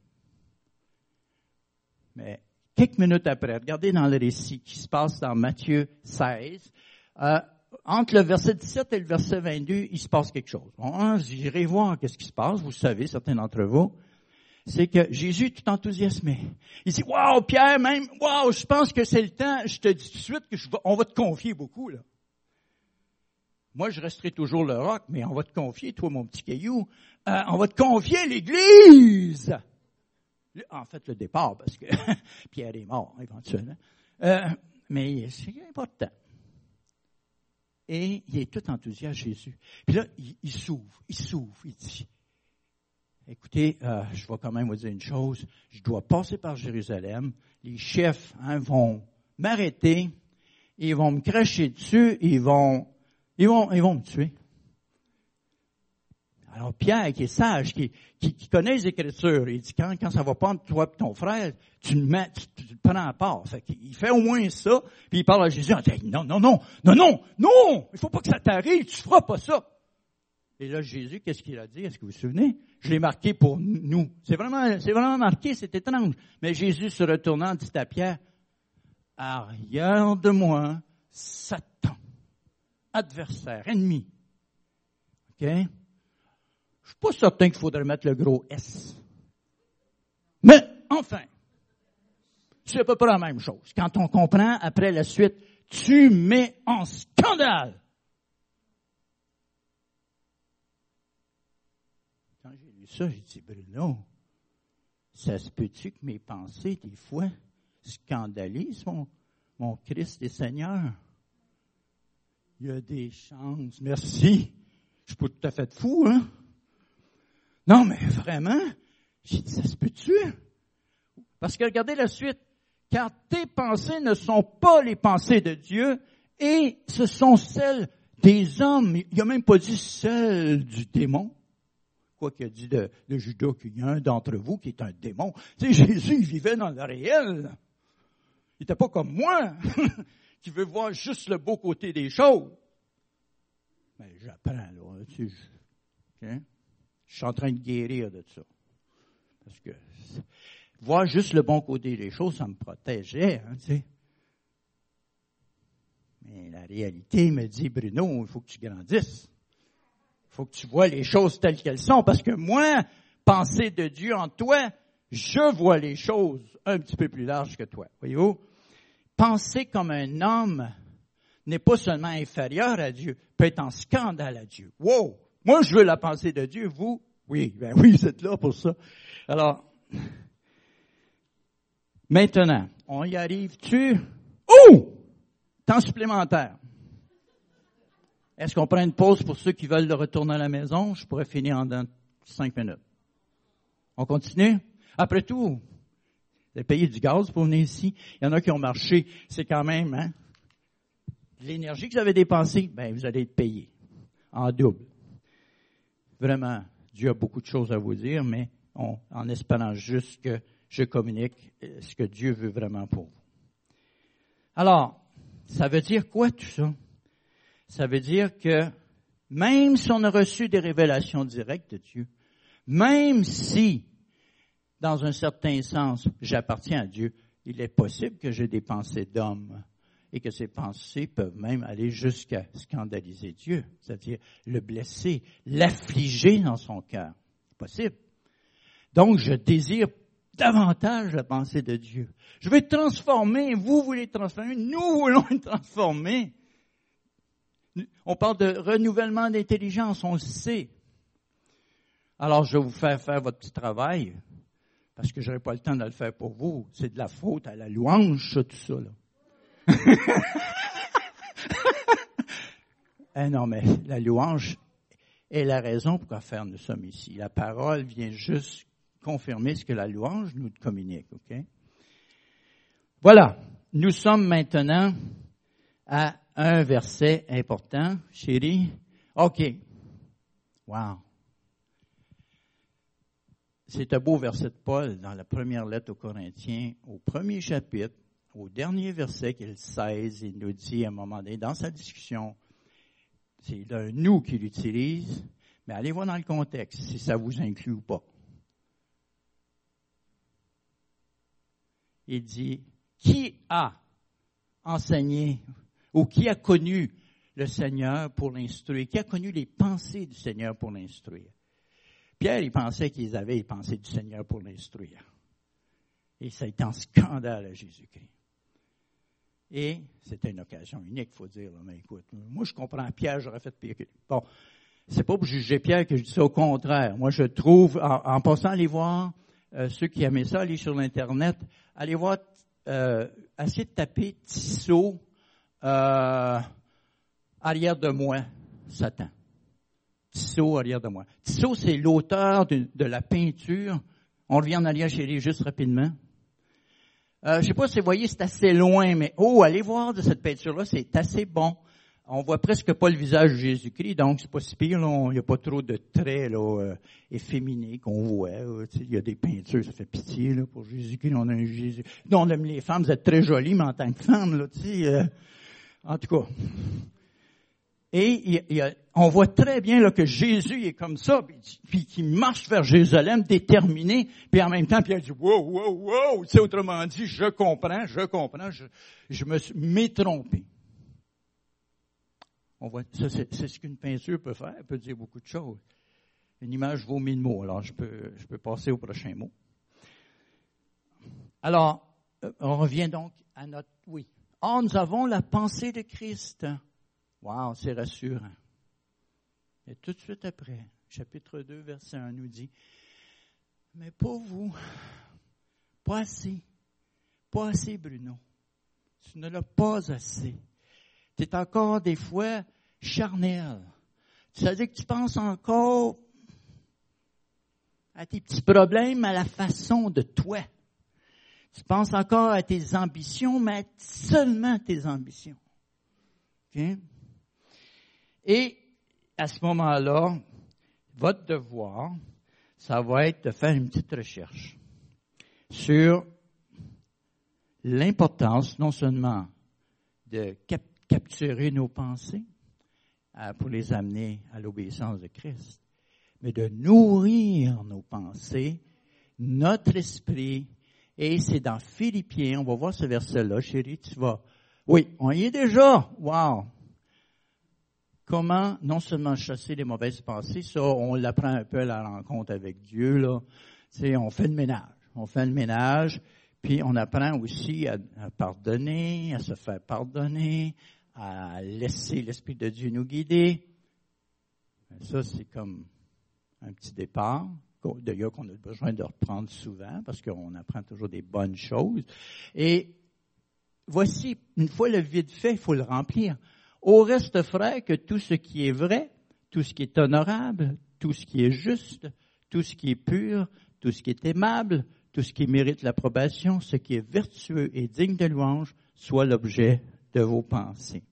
Mais quelques minutes après, regardez dans le récit qui se passe dans Matthieu 16, euh, entre le verset 17 et le verset 22, il se passe quelque chose. Bon, hein, j'irai voir qu'est-ce qui se passe, vous savez, certains d'entre vous. C'est que Jésus tout enthousiasmé. Il dit, waouh, Pierre, même, waouh, je pense que c'est le temps, je te dis tout de suite que on va te confier beaucoup, là. Moi, je resterai toujours le roc, mais on va te confier, toi, mon petit caillou, euh, on va te confier l'Église. En fait, le départ, parce que Pierre est mort, éventuellement. Euh, mais c'est important. Et il est tout enthousiaste, Jésus. Puis là, il, s'ouvre, il s'ouvre, il dit, écoutez, euh, je vais quand même vous dire une chose, je dois passer par Jérusalem, les chefs hein, vont m'arrêter, ils vont me cracher dessus, ils vont ils vont, ils vont me tuer. Alors Pierre, qui est sage, qui, qui, connaît les Écritures, il dit quand, quand ça va pas entre toi et ton frère, tu le mets, tu, le prends à part. Fait il fait au moins ça, puis il parle à Jésus non, non, non, non, non, non, il faut pas que ça t'arrive, tu feras pas ça. Et là, Jésus, qu'est-ce qu'il a dit? Est-ce que vous vous souvenez? Je l'ai marqué pour nous. C'est vraiment, c'est vraiment marqué, c'est étrange. Mais Jésus se retournant dit à Pierre, arrière de moi, Satan adversaire, ennemi. OK? Je suis pas certain qu'il faudrait mettre le gros S. Mais, enfin, c'est à peu près la même chose. Quand on comprend après la suite, tu mets en scandale. Quand j'ai lu ça, j'ai dit, Bruno, ça se peut-tu que mes pensées, des fois, scandalisent mon, mon Christ et Seigneur? il y a des chances. Merci. Je suis pas tout à fait fou, hein? Non, mais vraiment, j'ai dit, ça se peut-tu? Parce que regardez la suite. Car tes pensées ne sont pas les pensées de Dieu et ce sont celles des hommes. Il n'a même pas dit celles du démon. Quoi qu'il a dit de, de Judas qu'il y a un d'entre vous qui est un démon. Tu sais, Jésus, il vivait dans le réel. Il n'était pas comme moi. qui veut voir juste le beau côté des choses. Mais j'apprends, là. Hein? Je suis en train de guérir de ça. Parce que voir juste le bon côté des choses, ça me protégeait, hein, tu sais. Mais la réalité me dit, Bruno, il faut que tu grandisses. Faut que tu vois les choses telles qu'elles sont. Parce que moi, penser de Dieu en toi, je vois les choses un petit peu plus larges que toi. Voyez-vous? penser comme un homme n'est pas seulement inférieur à Dieu, peut être en scandale à Dieu. Wow! Moi, je veux la pensée de Dieu. Vous? Oui, ben oui, vous êtes là pour ça. Alors, maintenant, on y arrive-tu? Oh! Temps supplémentaire. Est-ce qu'on prend une pause pour ceux qui veulent retourner à la maison? Je pourrais finir en cinq minutes. On continue? Après tout, vous payé du gaz pour venir ici. Il y en a qui ont marché. C'est quand même, hein? L'énergie que vous avez dépensée, ben, vous allez être payé. En double. Vraiment, Dieu a beaucoup de choses à vous dire, mais en espérant juste que je communique euh, ce que Dieu veut vraiment pour vous. Alors, ça veut dire quoi tout ça? Ça veut dire que même si on a reçu des révélations directes de Dieu, même si dans un certain sens, j'appartiens à Dieu, il est possible que j'ai des pensées d'homme et que ces pensées peuvent même aller jusqu'à scandaliser Dieu, c'est-à-dire le blesser, l'affliger dans son cœur. C'est possible. Donc, je désire davantage la pensée de Dieu. Je veux transformer, vous voulez transformer, nous voulons transformer. On parle de renouvellement d'intelligence, on le sait. Alors, je vais vous faire faire votre petit travail parce que j'aurais pas le temps de le faire pour vous. C'est de la faute à la louange, tout ça, là. eh non, mais la louange est la raison pour faire nous sommes ici. La parole vient juste confirmer ce que la louange nous communique, ok? Voilà. Nous sommes maintenant à un verset important, chérie. OK. Wow. C'est un beau verset de Paul dans la première lettre aux Corinthiens, au premier chapitre, au dernier verset qu'il 16, il nous dit à un moment donné, dans sa discussion, c'est un nous qu'il utilise, mais allez voir dans le contexte si ça vous inclut ou pas. Il dit, qui a enseigné ou qui a connu le Seigneur pour l'instruire, qui a connu les pensées du Seigneur pour l'instruire. Pierre, il pensait qu'ils avaient les pensées du Seigneur pour l'instruire. Et ça a été un scandale à Jésus-Christ. Et c'était une occasion unique, il faut dire. Mais écoute, moi je comprends Pierre, j'aurais fait pire. Bon, c'est pas pour juger Pierre que je dis ça, au contraire. Moi je trouve, en, passant, aller voir, euh, ceux qui aimaient ça, aller sur l'Internet, allez voir, euh, essayez de taper Tissot euh, arrière de moi, Satan. Tissot arrière de moi. Tissot, c'est l'auteur de, la peinture. On revient en arrière lui juste rapidement. Euh, je sais pas si vous voyez, c'est assez loin, mais oh, allez voir de cette peinture-là, c'est assez bon. On voit presque pas le visage de Jésus-Christ, donc c'est pas si pire. Il n'y a pas trop de traits là, euh, efféminés qu'on voit. il y a des peintures, ça fait pitié là, pour Jésus-Christ. On a un Jésus. Non, on aime les femmes, vous êtes très jolies, mais en tant que femme, là, euh, en tout cas. Et on voit très bien là, que Jésus est comme ça, puis, qu'il marche vers Jérusalem déterminé, puis en même temps, puis il dit, wow, wow, wow, tu autrement dit, je comprends, je comprends, je, je me suis trompé. On voit, c'est, ce qu'une peinture peut faire, elle peut dire beaucoup de choses. Une image vaut mille mots, alors je peux, je peux passer au prochain mot. Alors, euh, on revient donc à notre, oui. Oh, nous avons la pensée de Christ. Wow, c'est rassurant. Et tout de suite après, chapitre 2, verset 1 nous dit, mais pour vous, pas assez, pas assez Bruno. Tu ne l'as pas assez. Tu es encore des fois charnel. C'est-à-dire que tu penses encore à tes petits problèmes, à la façon de toi. Tu penses encore à tes ambitions, mais seulement tes ambitions. Okay? Et à ce moment-là, votre devoir, ça va être de faire une petite recherche sur l'importance non seulement de capturer nos pensées euh, pour les amener à l'obéissance de Christ, mais de nourrir nos pensées, notre esprit, et c'est dans Philippiens, on va voir ce verset-là, chérie, tu vas. Oui, on y est déjà. Wow! comment non seulement chasser les mauvaises pensées, ça, on l'apprend un peu à la rencontre avec Dieu, là. C'est, on fait le ménage. On fait le ménage, puis on apprend aussi à, pardonner, à se faire pardonner, à laisser l'Esprit de Dieu nous guider. Ça, c'est comme un petit départ, d'ailleurs qu'on a besoin de reprendre souvent, parce qu'on apprend toujours des bonnes choses. Et voici, une fois le vide fait, il faut le remplir. Au reste, frère, que tout ce qui est vrai, tout ce qui est honorable, tout ce qui est juste, tout ce qui est pur, tout ce qui est aimable, tout ce qui mérite l'approbation, ce qui est vertueux et digne de louange, soit l'objet de vos pensées.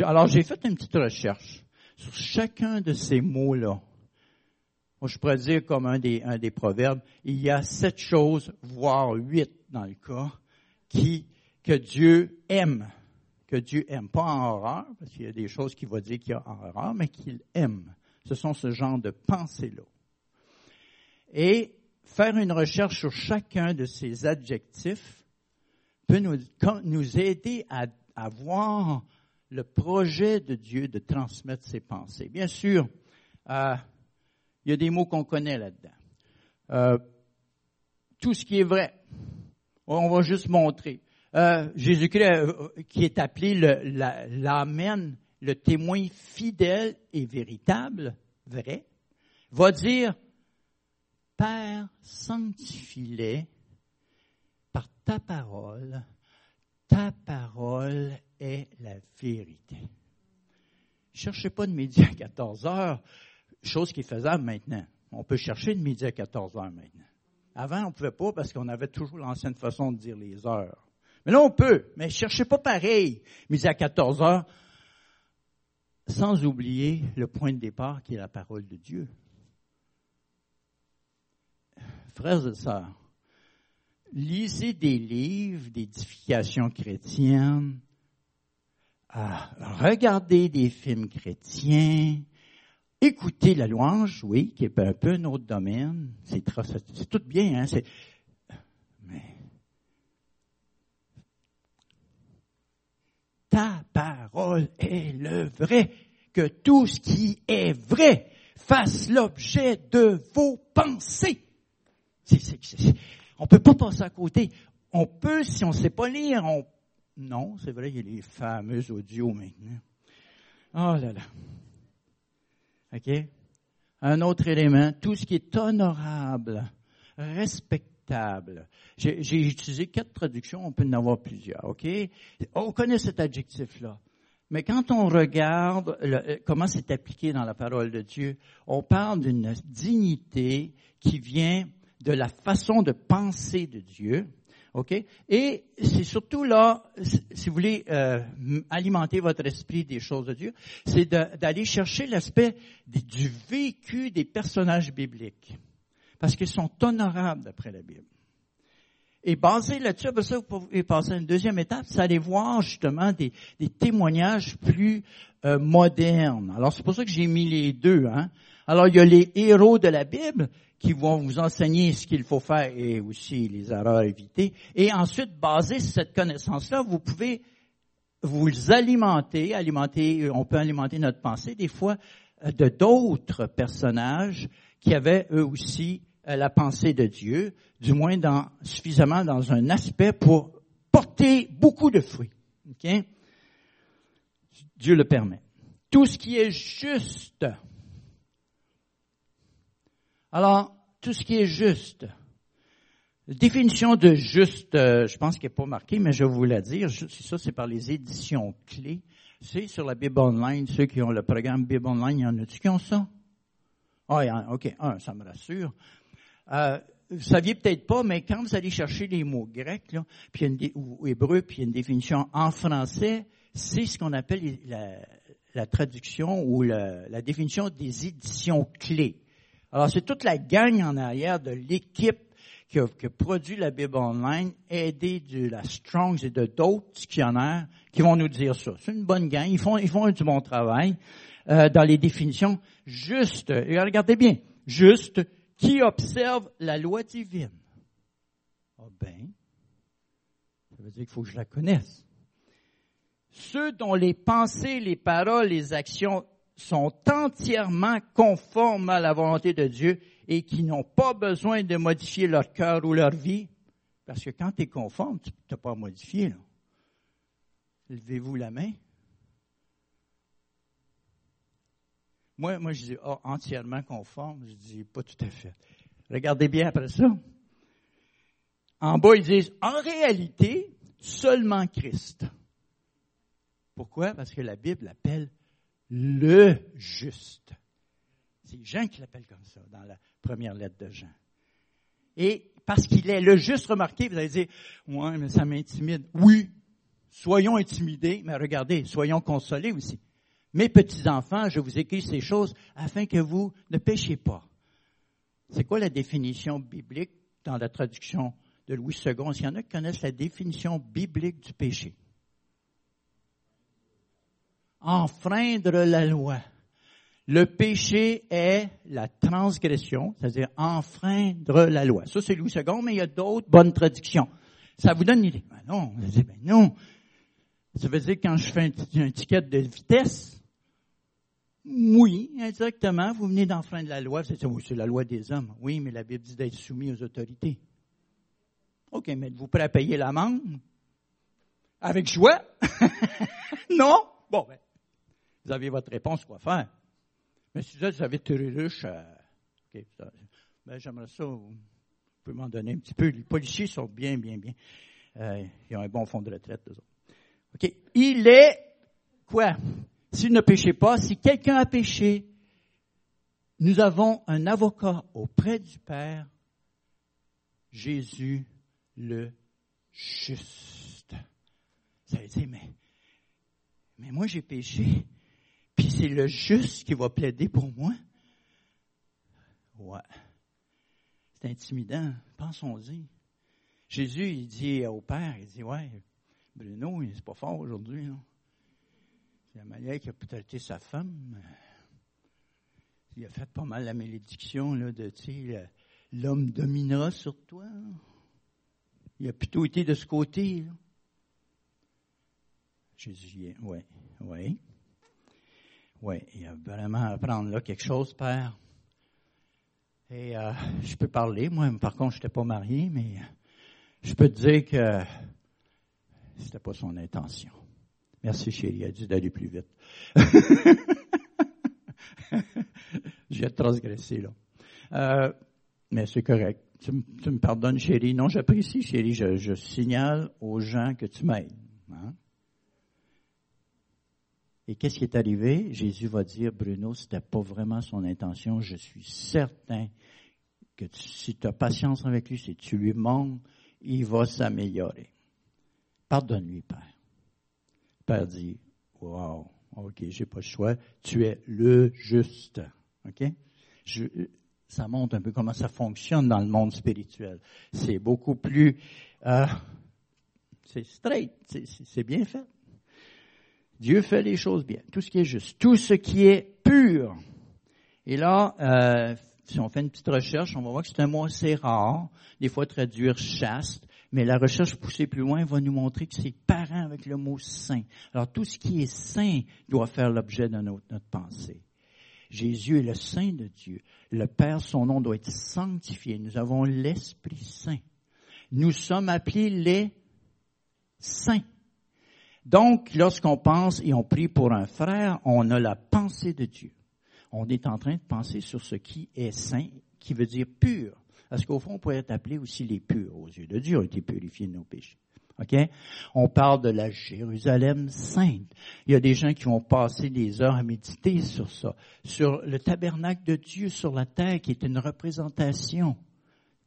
Alors, j'ai fait une petite recherche sur chacun de ces mots-là. Je pourrais dire comme un des, un des proverbes, il y a sept choses, voire huit dans le cas, qui, que Dieu aime que Dieu aime, pas en horreur, parce qu'il y a des choses qu'il va dire qu'il y a en horreur, mais qu'il aime. Ce sont ce genre de pensées-là. Et faire une recherche sur chacun de ces adjectifs peut nous, nous aider à, à voir le projet de Dieu de transmettre ses pensées. Bien sûr, euh, il y a des mots qu'on connaît là-dedans. Euh, tout ce qui est vrai, on va juste montrer. Euh, Jésus-Christ, euh, qui est appelé l'Amen, le, témoin fidèle et véritable, vrai, va dire, Père, sanctifie-les par ta parole, ta parole est la vérité. Cherchez pas de midi à 14 heures, chose qui est faisable maintenant. On peut chercher de midi à 14 heures maintenant. Avant, on ne pouvait pas parce qu'on avait toujours l'ancienne façon de dire les heures. Mais là, on peut, mais cherchez pas pareil, midi à 14 heures, sans oublier le point de départ qui est la parole de Dieu. Frères et sœurs, lisez des livres d'édification chrétienne, regardez des films chrétiens, écoutez la louange, oui, qui est un peu un autre domaine, c'est tout bien, hein, mais ta parole est le vrai, que tout ce qui est vrai fasse l'objet de vos pensées. On ne on peut pas passer à côté. On peut, si on ne sait pas lire, on... non, c'est vrai, il y a les fameux audios maintenant. Oh là là. OK? Un autre élément, tout ce qui est honorable, respectable. J'ai utilisé quatre traductions, on peut en avoir plusieurs, OK? On connaît cet adjectif-là. Mais quand on regarde euh, comment c'est appliqué dans la parole de Dieu, on parle d'une dignité qui vient de la façon de penser de Dieu, OK? Et c'est surtout là, si vous voulez euh, alimenter votre esprit des choses de Dieu, c'est d'aller chercher l'aspect du vécu des personnages bibliques. Parce qu'ils sont honorables d'après la Bible. Et basé là-dessus, ça, vous pouvez passer à une deuxième étape, c'est aller voir justement des, témoignages plus euh, modernes. Alors c'est pour ça que j'ai mis les deux. Hein? Alors il y a les héros de la Bible qui vont vous enseigner ce qu'il faut faire et aussi les erreurs à éviter. Et ensuite, basé sur cette connaissance-là, vous pouvez vous alimenter, alimenter, on peut alimenter notre pensée des fois euh, de d'autres personnages qui avaient eux aussi euh, la pensée de Dieu, du moins dans, suffisamment dans un aspect pour porter beaucoup de fruits. Dieu le permet. Tout ce qui est juste. Alors, tout ce qui est juste. Définition de juste, euh, je pense qu'elle n'est pas marquée, mais je vais vous la dire. Ça, c'est par les éditions clés. C'est sur la Bible Online, ceux qui ont le programme Bible Online, il y en a-tu qui ont ça? Ah, OK, un, ça me rassure. Euh, vous saviez peut-être pas, mais quand vous allez chercher les mots grecs, puis ou hébreux, puis une définition en français, c'est ce qu'on appelle la, traduction ou la, définition des éditions clés. Alors, c'est toute la gang en arrière de l'équipe qui produit la Bible Online, aidée de la Strongs et de d'autres dictionnaires qui vont nous dire ça. C'est une bonne gang. Ils font, ils font du bon travail euh, dans les définitions justes. Regardez bien, juste, qui observe la loi divine? Ah ben, ça veut dire qu'il faut que je la connaisse. Ceux dont les pensées, les paroles, les actions sont entièrement conformes à la volonté de Dieu et qui n'ont pas besoin de modifier leur cœur ou leur vie. Parce que quand tu es conforme, tu n'as pas à modifier. Levez-vous la main. Moi, moi, je dis oh, entièrement conforme. Je dis pas tout à fait. Regardez bien après ça. En bas, ils disent en réalité, seulement Christ. Pourquoi? Parce que la Bible l'appelle le juste. C'est Jean qui l'appelle comme ça dans la première lettre de Jean. Et parce qu'il est le juste, remarqué, vous allez dire, ouais, mais ça m'intimide. Oui, soyons intimidés, mais regardez, soyons consolés aussi. Mes petits-enfants, je vous écris ces choses afin que vous ne péchiez pas. C'est quoi la définition biblique dans la traduction de Louis II? S'il y en a qui connaissent la définition biblique du péché. Enfreindre la loi. Le péché est la transgression, c'est-à-dire enfreindre la loi. Ça, c'est Louis II, mais il y a d'autres bonnes traductions. Ça vous donne une idée. Ben non, ben non. Ça veut dire quand je fais un, un ticket de vitesse, oui, indirectement, vous venez d'enfreindre la loi. C'est la loi des hommes. Oui, mais la Bible dit d'être soumis aux autorités. OK, mais êtes-vous prêt à payer l'amende? Avec joie? non? Bon, ben, vous avez votre réponse, quoi faire. Mais si vous avez riche, euh, OK, ben, j'aimerais ça, vous pouvez m'en donner un petit peu. Les policiers sont bien, bien, bien. Euh, ils ont un bon fonds de retraite, eux autres. OK. Il est, quoi? s'il ne péchait pas, si quelqu'un a péché, nous avons un avocat auprès du Père, Jésus le juste. Ça veut dire, mais, mais moi j'ai péché, c'est le juste qui va plaider pour moi. Ouais. C'est intimidant. Pensons-y. Jésus, il dit au Père, il dit, ouais, Bruno, c'est pas fort aujourd'hui. La manière qu'il a peut-être sa femme. Il a fait pas mal la malédiction là, de l'homme dominera sur toi. Il a plutôt été de ce côté. Jésus, oui, oui. Oui, il y a vraiment à apprendre là quelque chose, Père. Et euh, je peux parler, moi, par contre, je n'étais pas marié, mais je peux te dire que c'était pas son intention. Merci, chérie. Il a dit d'aller plus vite. J'ai transgressé, là. Euh, mais c'est correct. Tu, me pardonnes, chérie. Non, j'apprécie, chérie. Je, signale aux gens que tu m'aides. Hein. Et qu'est-ce qui est arrivé? Jésus va dire, Bruno, c'était pas vraiment son intention. Je suis certain que si tu as patience avec lui, si tu lui montres, il va s'améliorer. Pardonne-lui, Père. Père dit, wow, ok, j'ai pas le choix. Tu es le juste. Ok? ça montre un peu comment ça fonctionne dans le monde spirituel. C'est beaucoup plus, euh, c'est straight, c'est bien fait. Dieu fait les choses bien, tout ce qui est juste, tout ce qui est pur. Et là, euh, si on fait une petite recherche, on va voir que c'est un mot assez rare, des fois traduire chaste, mais la recherche poussée plus loin va nous montrer que c'est parent avec le mot saint. Alors tout ce qui est saint doit faire l'objet de notre, notre pensée. Jésus est le Saint de Dieu. Le Père, son nom doit être sanctifié. Nous avons l'Esprit Saint. Nous sommes appelés les saints. Donc, lorsqu'on pense et on prie pour un frère, on a la pensée de Dieu. On est en train de penser sur ce qui est saint, qui veut dire pur. Parce qu'au fond, on pourrait être appelé aussi les purs aux yeux de Dieu, ont été purifiés de nos péchés. OK? On parle de la Jérusalem sainte. Il y a des gens qui vont passer des heures à méditer sur ça, sur le tabernacle de Dieu sur la terre qui est une représentation,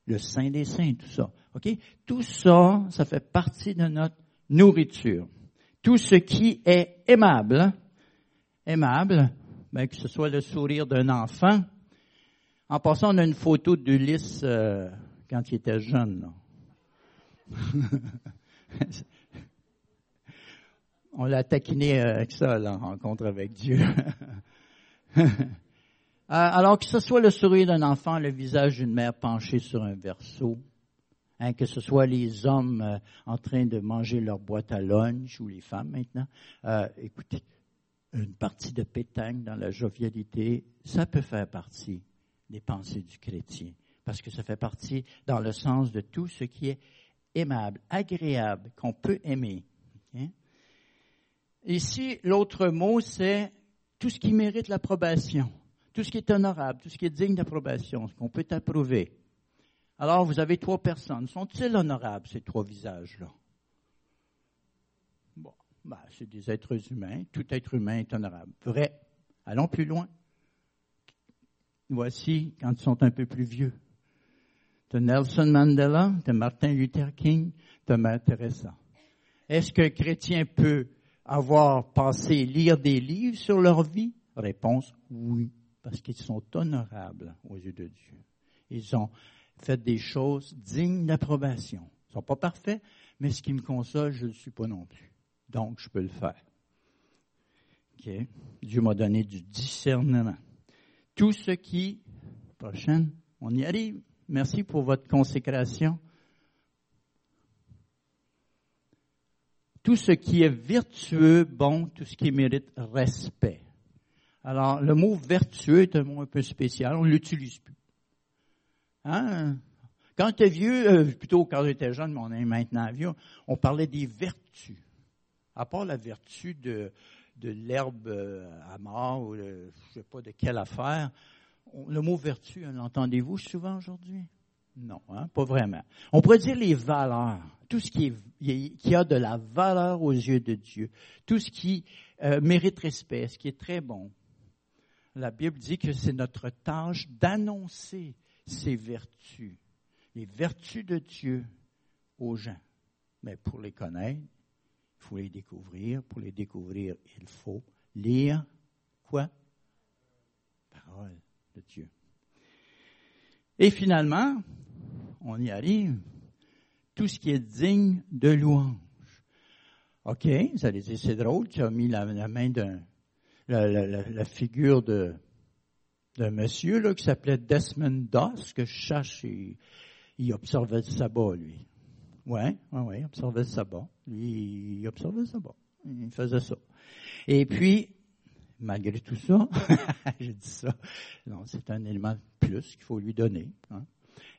le Saint des Saints, tout ça. OK? Tout ça, ça fait partie de notre nourriture tout ce qui est aimable, aimable, ben, que ce soit le sourire d'un enfant. En passant, on a une photo d'Ulysse euh, quand il était jeune. on l'a taquiné avec ça, la rencontre avec Dieu. Euh, alors que ce soit le sourire d'un enfant, le visage d'une mère penchée sur un verso, Hein, que ce soit les hommes euh, en train de manger leur boîte à lunch ou les femmes maintenant. Euh, écoutez, une partie de pétanque dans la jovialité, ça peut faire partie des pensées du chrétien, parce que ça fait partie dans le sens de tout ce qui est aimable, agréable, qu'on peut aimer. Ici, l'autre mot, c'est tout ce qui mérite l'approbation, tout ce qui est honorable, tout ce qui est digne d'approbation, ce qu'on peut approuver. Alors, vous avez trois personnes. Sont-ils honorables, ces trois visages-là? Bon, ben, c'est des êtres humains. Tout être humain est honorable. Vrai. Allons plus loin. Voici quand ils sont un peu plus vieux. De Nelson Mandela, de Martin Luther King, de Mère Teresa. Est-ce qu'un chrétien peut avoir passé, lire des livres sur leur vie? Réponse, oui, parce qu'ils sont honorables aux yeux de Dieu. Ils ont faites des choses dignes d'approbation. Ils ne sont pas parfaits, mais ce qui me console, je ne le suis pas non plus. Donc, je peux le faire. Dieu m'a donné du discernement. Tout ce qui, prochaine, on y arrive. Merci pour votre consécration. Tout ce qui est vertueux, bon, tout ce qui mérite respect. Alors, le mot vertueux est un mot un peu spécial, on ne l'utilise plus. Hein? Quand es vieux, euh, plutôt quand j'étais jeune, mais on est maintenant vieux, on parlait des vertus. À part la vertu de, de l'herbe euh, à mort ou je ne sais pas de quelle affaire, le mot vertu, l'entendez-vous souvent aujourd'hui? Non, hein, pas vraiment. On pourrait dire les valeurs, tout ce qui a de la valeur aux yeux de Dieu, tout ce qui euh, mérite respect, ce qui est très bon. La Bible dit que c'est notre tâche d'annoncer ses vertus, les vertus de Dieu aux gens. Mais pour les connaître, il faut les découvrir. Pour les découvrir, il faut lire quoi? Parole de Dieu. Et finalement, on y arrive, tout ce qui est digne de louange. OK, vous allez dire, c'est drôle, tu as mis la, main d'un, la, figure de, d'un monsieur là, qui s'appelait Desmond Doss, que je cherche, il, observait le sabbat, lui. Oui, oui, oui, il observait le sabbat. Lui, il observait le sabbat. il faisait ça. Et puis, malgré tout ça, j'ai dit ça, non, c'est un élément plus qu'il faut lui donner. Hein.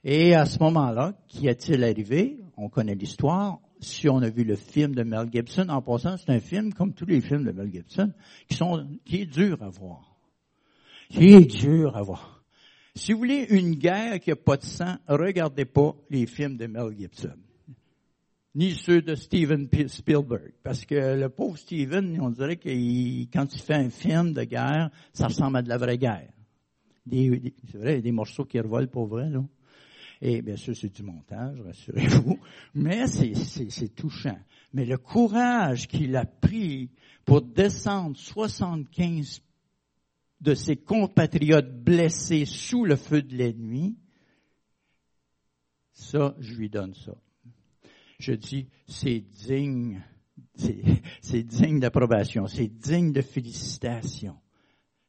Et à ce moment-là, qu'y a-t-il arrivé? On connaît l'histoire. Si on a vu le film de Mel Gibson, en passant, c'est un film comme tous les films de Mel Gibson, qui sont, qui est dur à voir. Qui est dur à voir. Si vous voulez une guerre qui n'a pas de sang, regardez pas les films de Mel Gibson ni ceux de Steven Spielberg. Parce que le pauvre Steven, on dirait que quand il fait un film de guerre, ça ressemble à de la vraie guerre. C'est vrai, il y a des morceaux qui revolent pour vrai, là. Et bien sûr, c'est du montage, rassurez-vous. Mais c'est touchant. Mais le courage qu'il a pris pour descendre 75 de ses compatriotes blessés sous le feu de l'ennemi, ça, je lui donne ça je dis, c'est digne, c'est digne d'approbation, c'est digne de félicitations.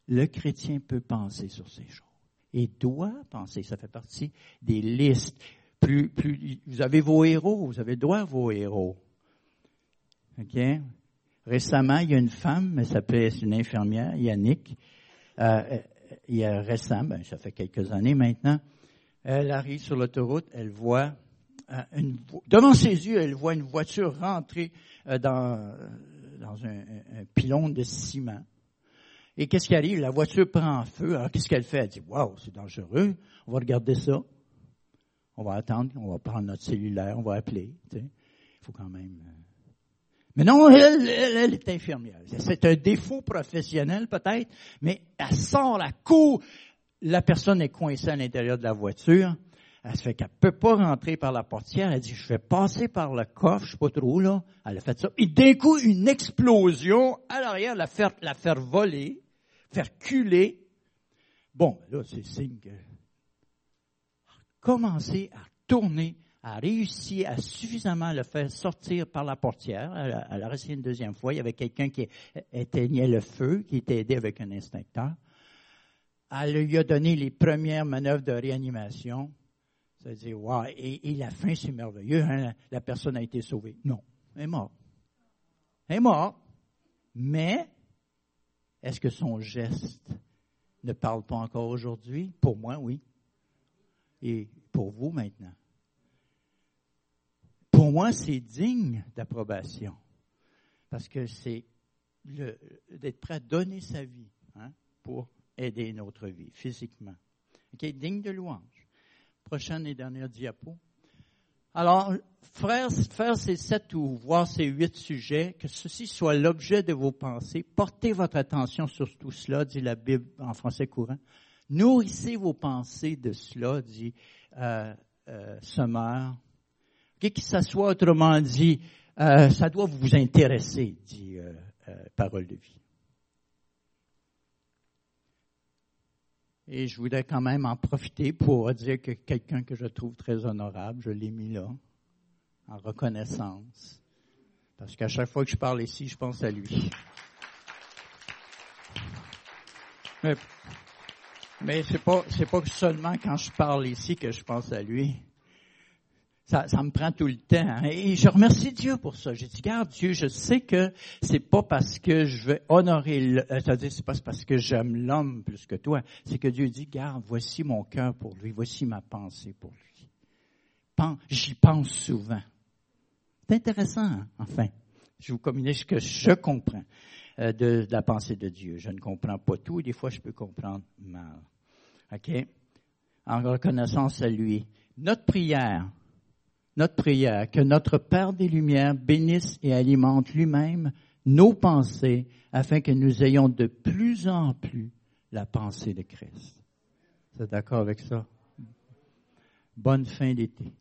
Le chrétien peut penser sur ces choses et doit penser. Ça fait partie des listes. Plus, plus, vous avez vos héros, vous avez droit à vos héros. OK? Récemment, il y a une femme, elle s'appelait, une infirmière, Yannick. Euh, il y a récemment, ben, ça fait quelques années maintenant, elle arrive sur l'autoroute, elle voit une, devant ses yeux, elle voit une voiture rentrer euh, dans, dans un, un, pylône de ciment. Et qu'est-ce qui arrive? La voiture prend feu. Alors, qu'est-ce qu'elle fait? Elle dit, waouh, c'est dangereux. On va regarder ça. On va attendre. On va prendre notre cellulaire. On va appeler. Il faut quand même... Mais non, elle, elle, est infirmière. C'est un défaut professionnel peut-être, mais elle sort la cour. La personne est coincée à l'intérieur de la voiture. Elle se fait qu'elle peut pas rentrer par la portière. Elle dit, je vais passer par le coffre, je sais pas trop, là. Elle a fait ça. Et d'un coup, une explosion à l'arrière, la faire, la faire voler, faire culer. Bon, là, c'est signe que commencer à tourner, à réussir à suffisamment le faire sortir par la portière. Elle a, resté une deuxième fois. Il y avait quelqu'un qui éteignait le feu, qui était aidé avec un instincteur. Elle lui a donné les premières manœuvres de réanimation. Ça veut dire, wow, et, la fin, c'est merveilleux, hein, la, personne a été sauvée. Non, elle est morte. Elle est morte. Mais, est-ce que son geste ne parle pas encore aujourd'hui? Pour moi, oui. Et pour vous maintenant? Pour moi, c'est digne d'approbation. Parce que c'est d'être prêt à donner sa vie hein, pour aider notre vie physiquement. Digne de louange prochaine et dernière diapo. Alors, faire, faire ces sept ou voir ces huit sujets, que ceci soit l'objet de vos pensées, portez votre attention sur tout cela, dit la Bible en français courant. Nourrissez vos pensées de cela, dit euh, euh, Sommer. Que ça soit autrement dit, euh, ça doit vous intéresser, dit euh, euh, Parole de vie. Et je voudrais quand même en profiter pour dire que quelqu'un que je trouve très honorable, je l'ai mis là, en reconnaissance. Parce qu'à chaque fois que je parle ici, je pense à lui. Mais, mais c'est pas, c'est pas seulement quand je parle ici que je pense à lui. Ça, ça, me prend tout le temps. Hein. Et je remercie Dieu pour ça. J'ai dit, garde Dieu, je sais que c'est pas parce que je vais honorer, le, euh, c'est-à-dire c'est pas parce que j'aime l'homme plus que toi. C'est que Dieu dit, garde, voici mon cœur pour lui, voici ma pensée pour lui. J'y pense souvent. C'est intéressant, hein? enfin. Je vous communique ce que je comprends euh, de, de la pensée de Dieu. Je ne comprends pas tout, des fois je peux comprendre mal. OK? En reconnaissance à lui. Notre prière, notre prière, que notre Père des Lumières bénisse et alimente lui-même nos pensées afin que nous ayons de plus en plus la pensée de Christ. Vous d'accord avec ça? Bonne fin d'été.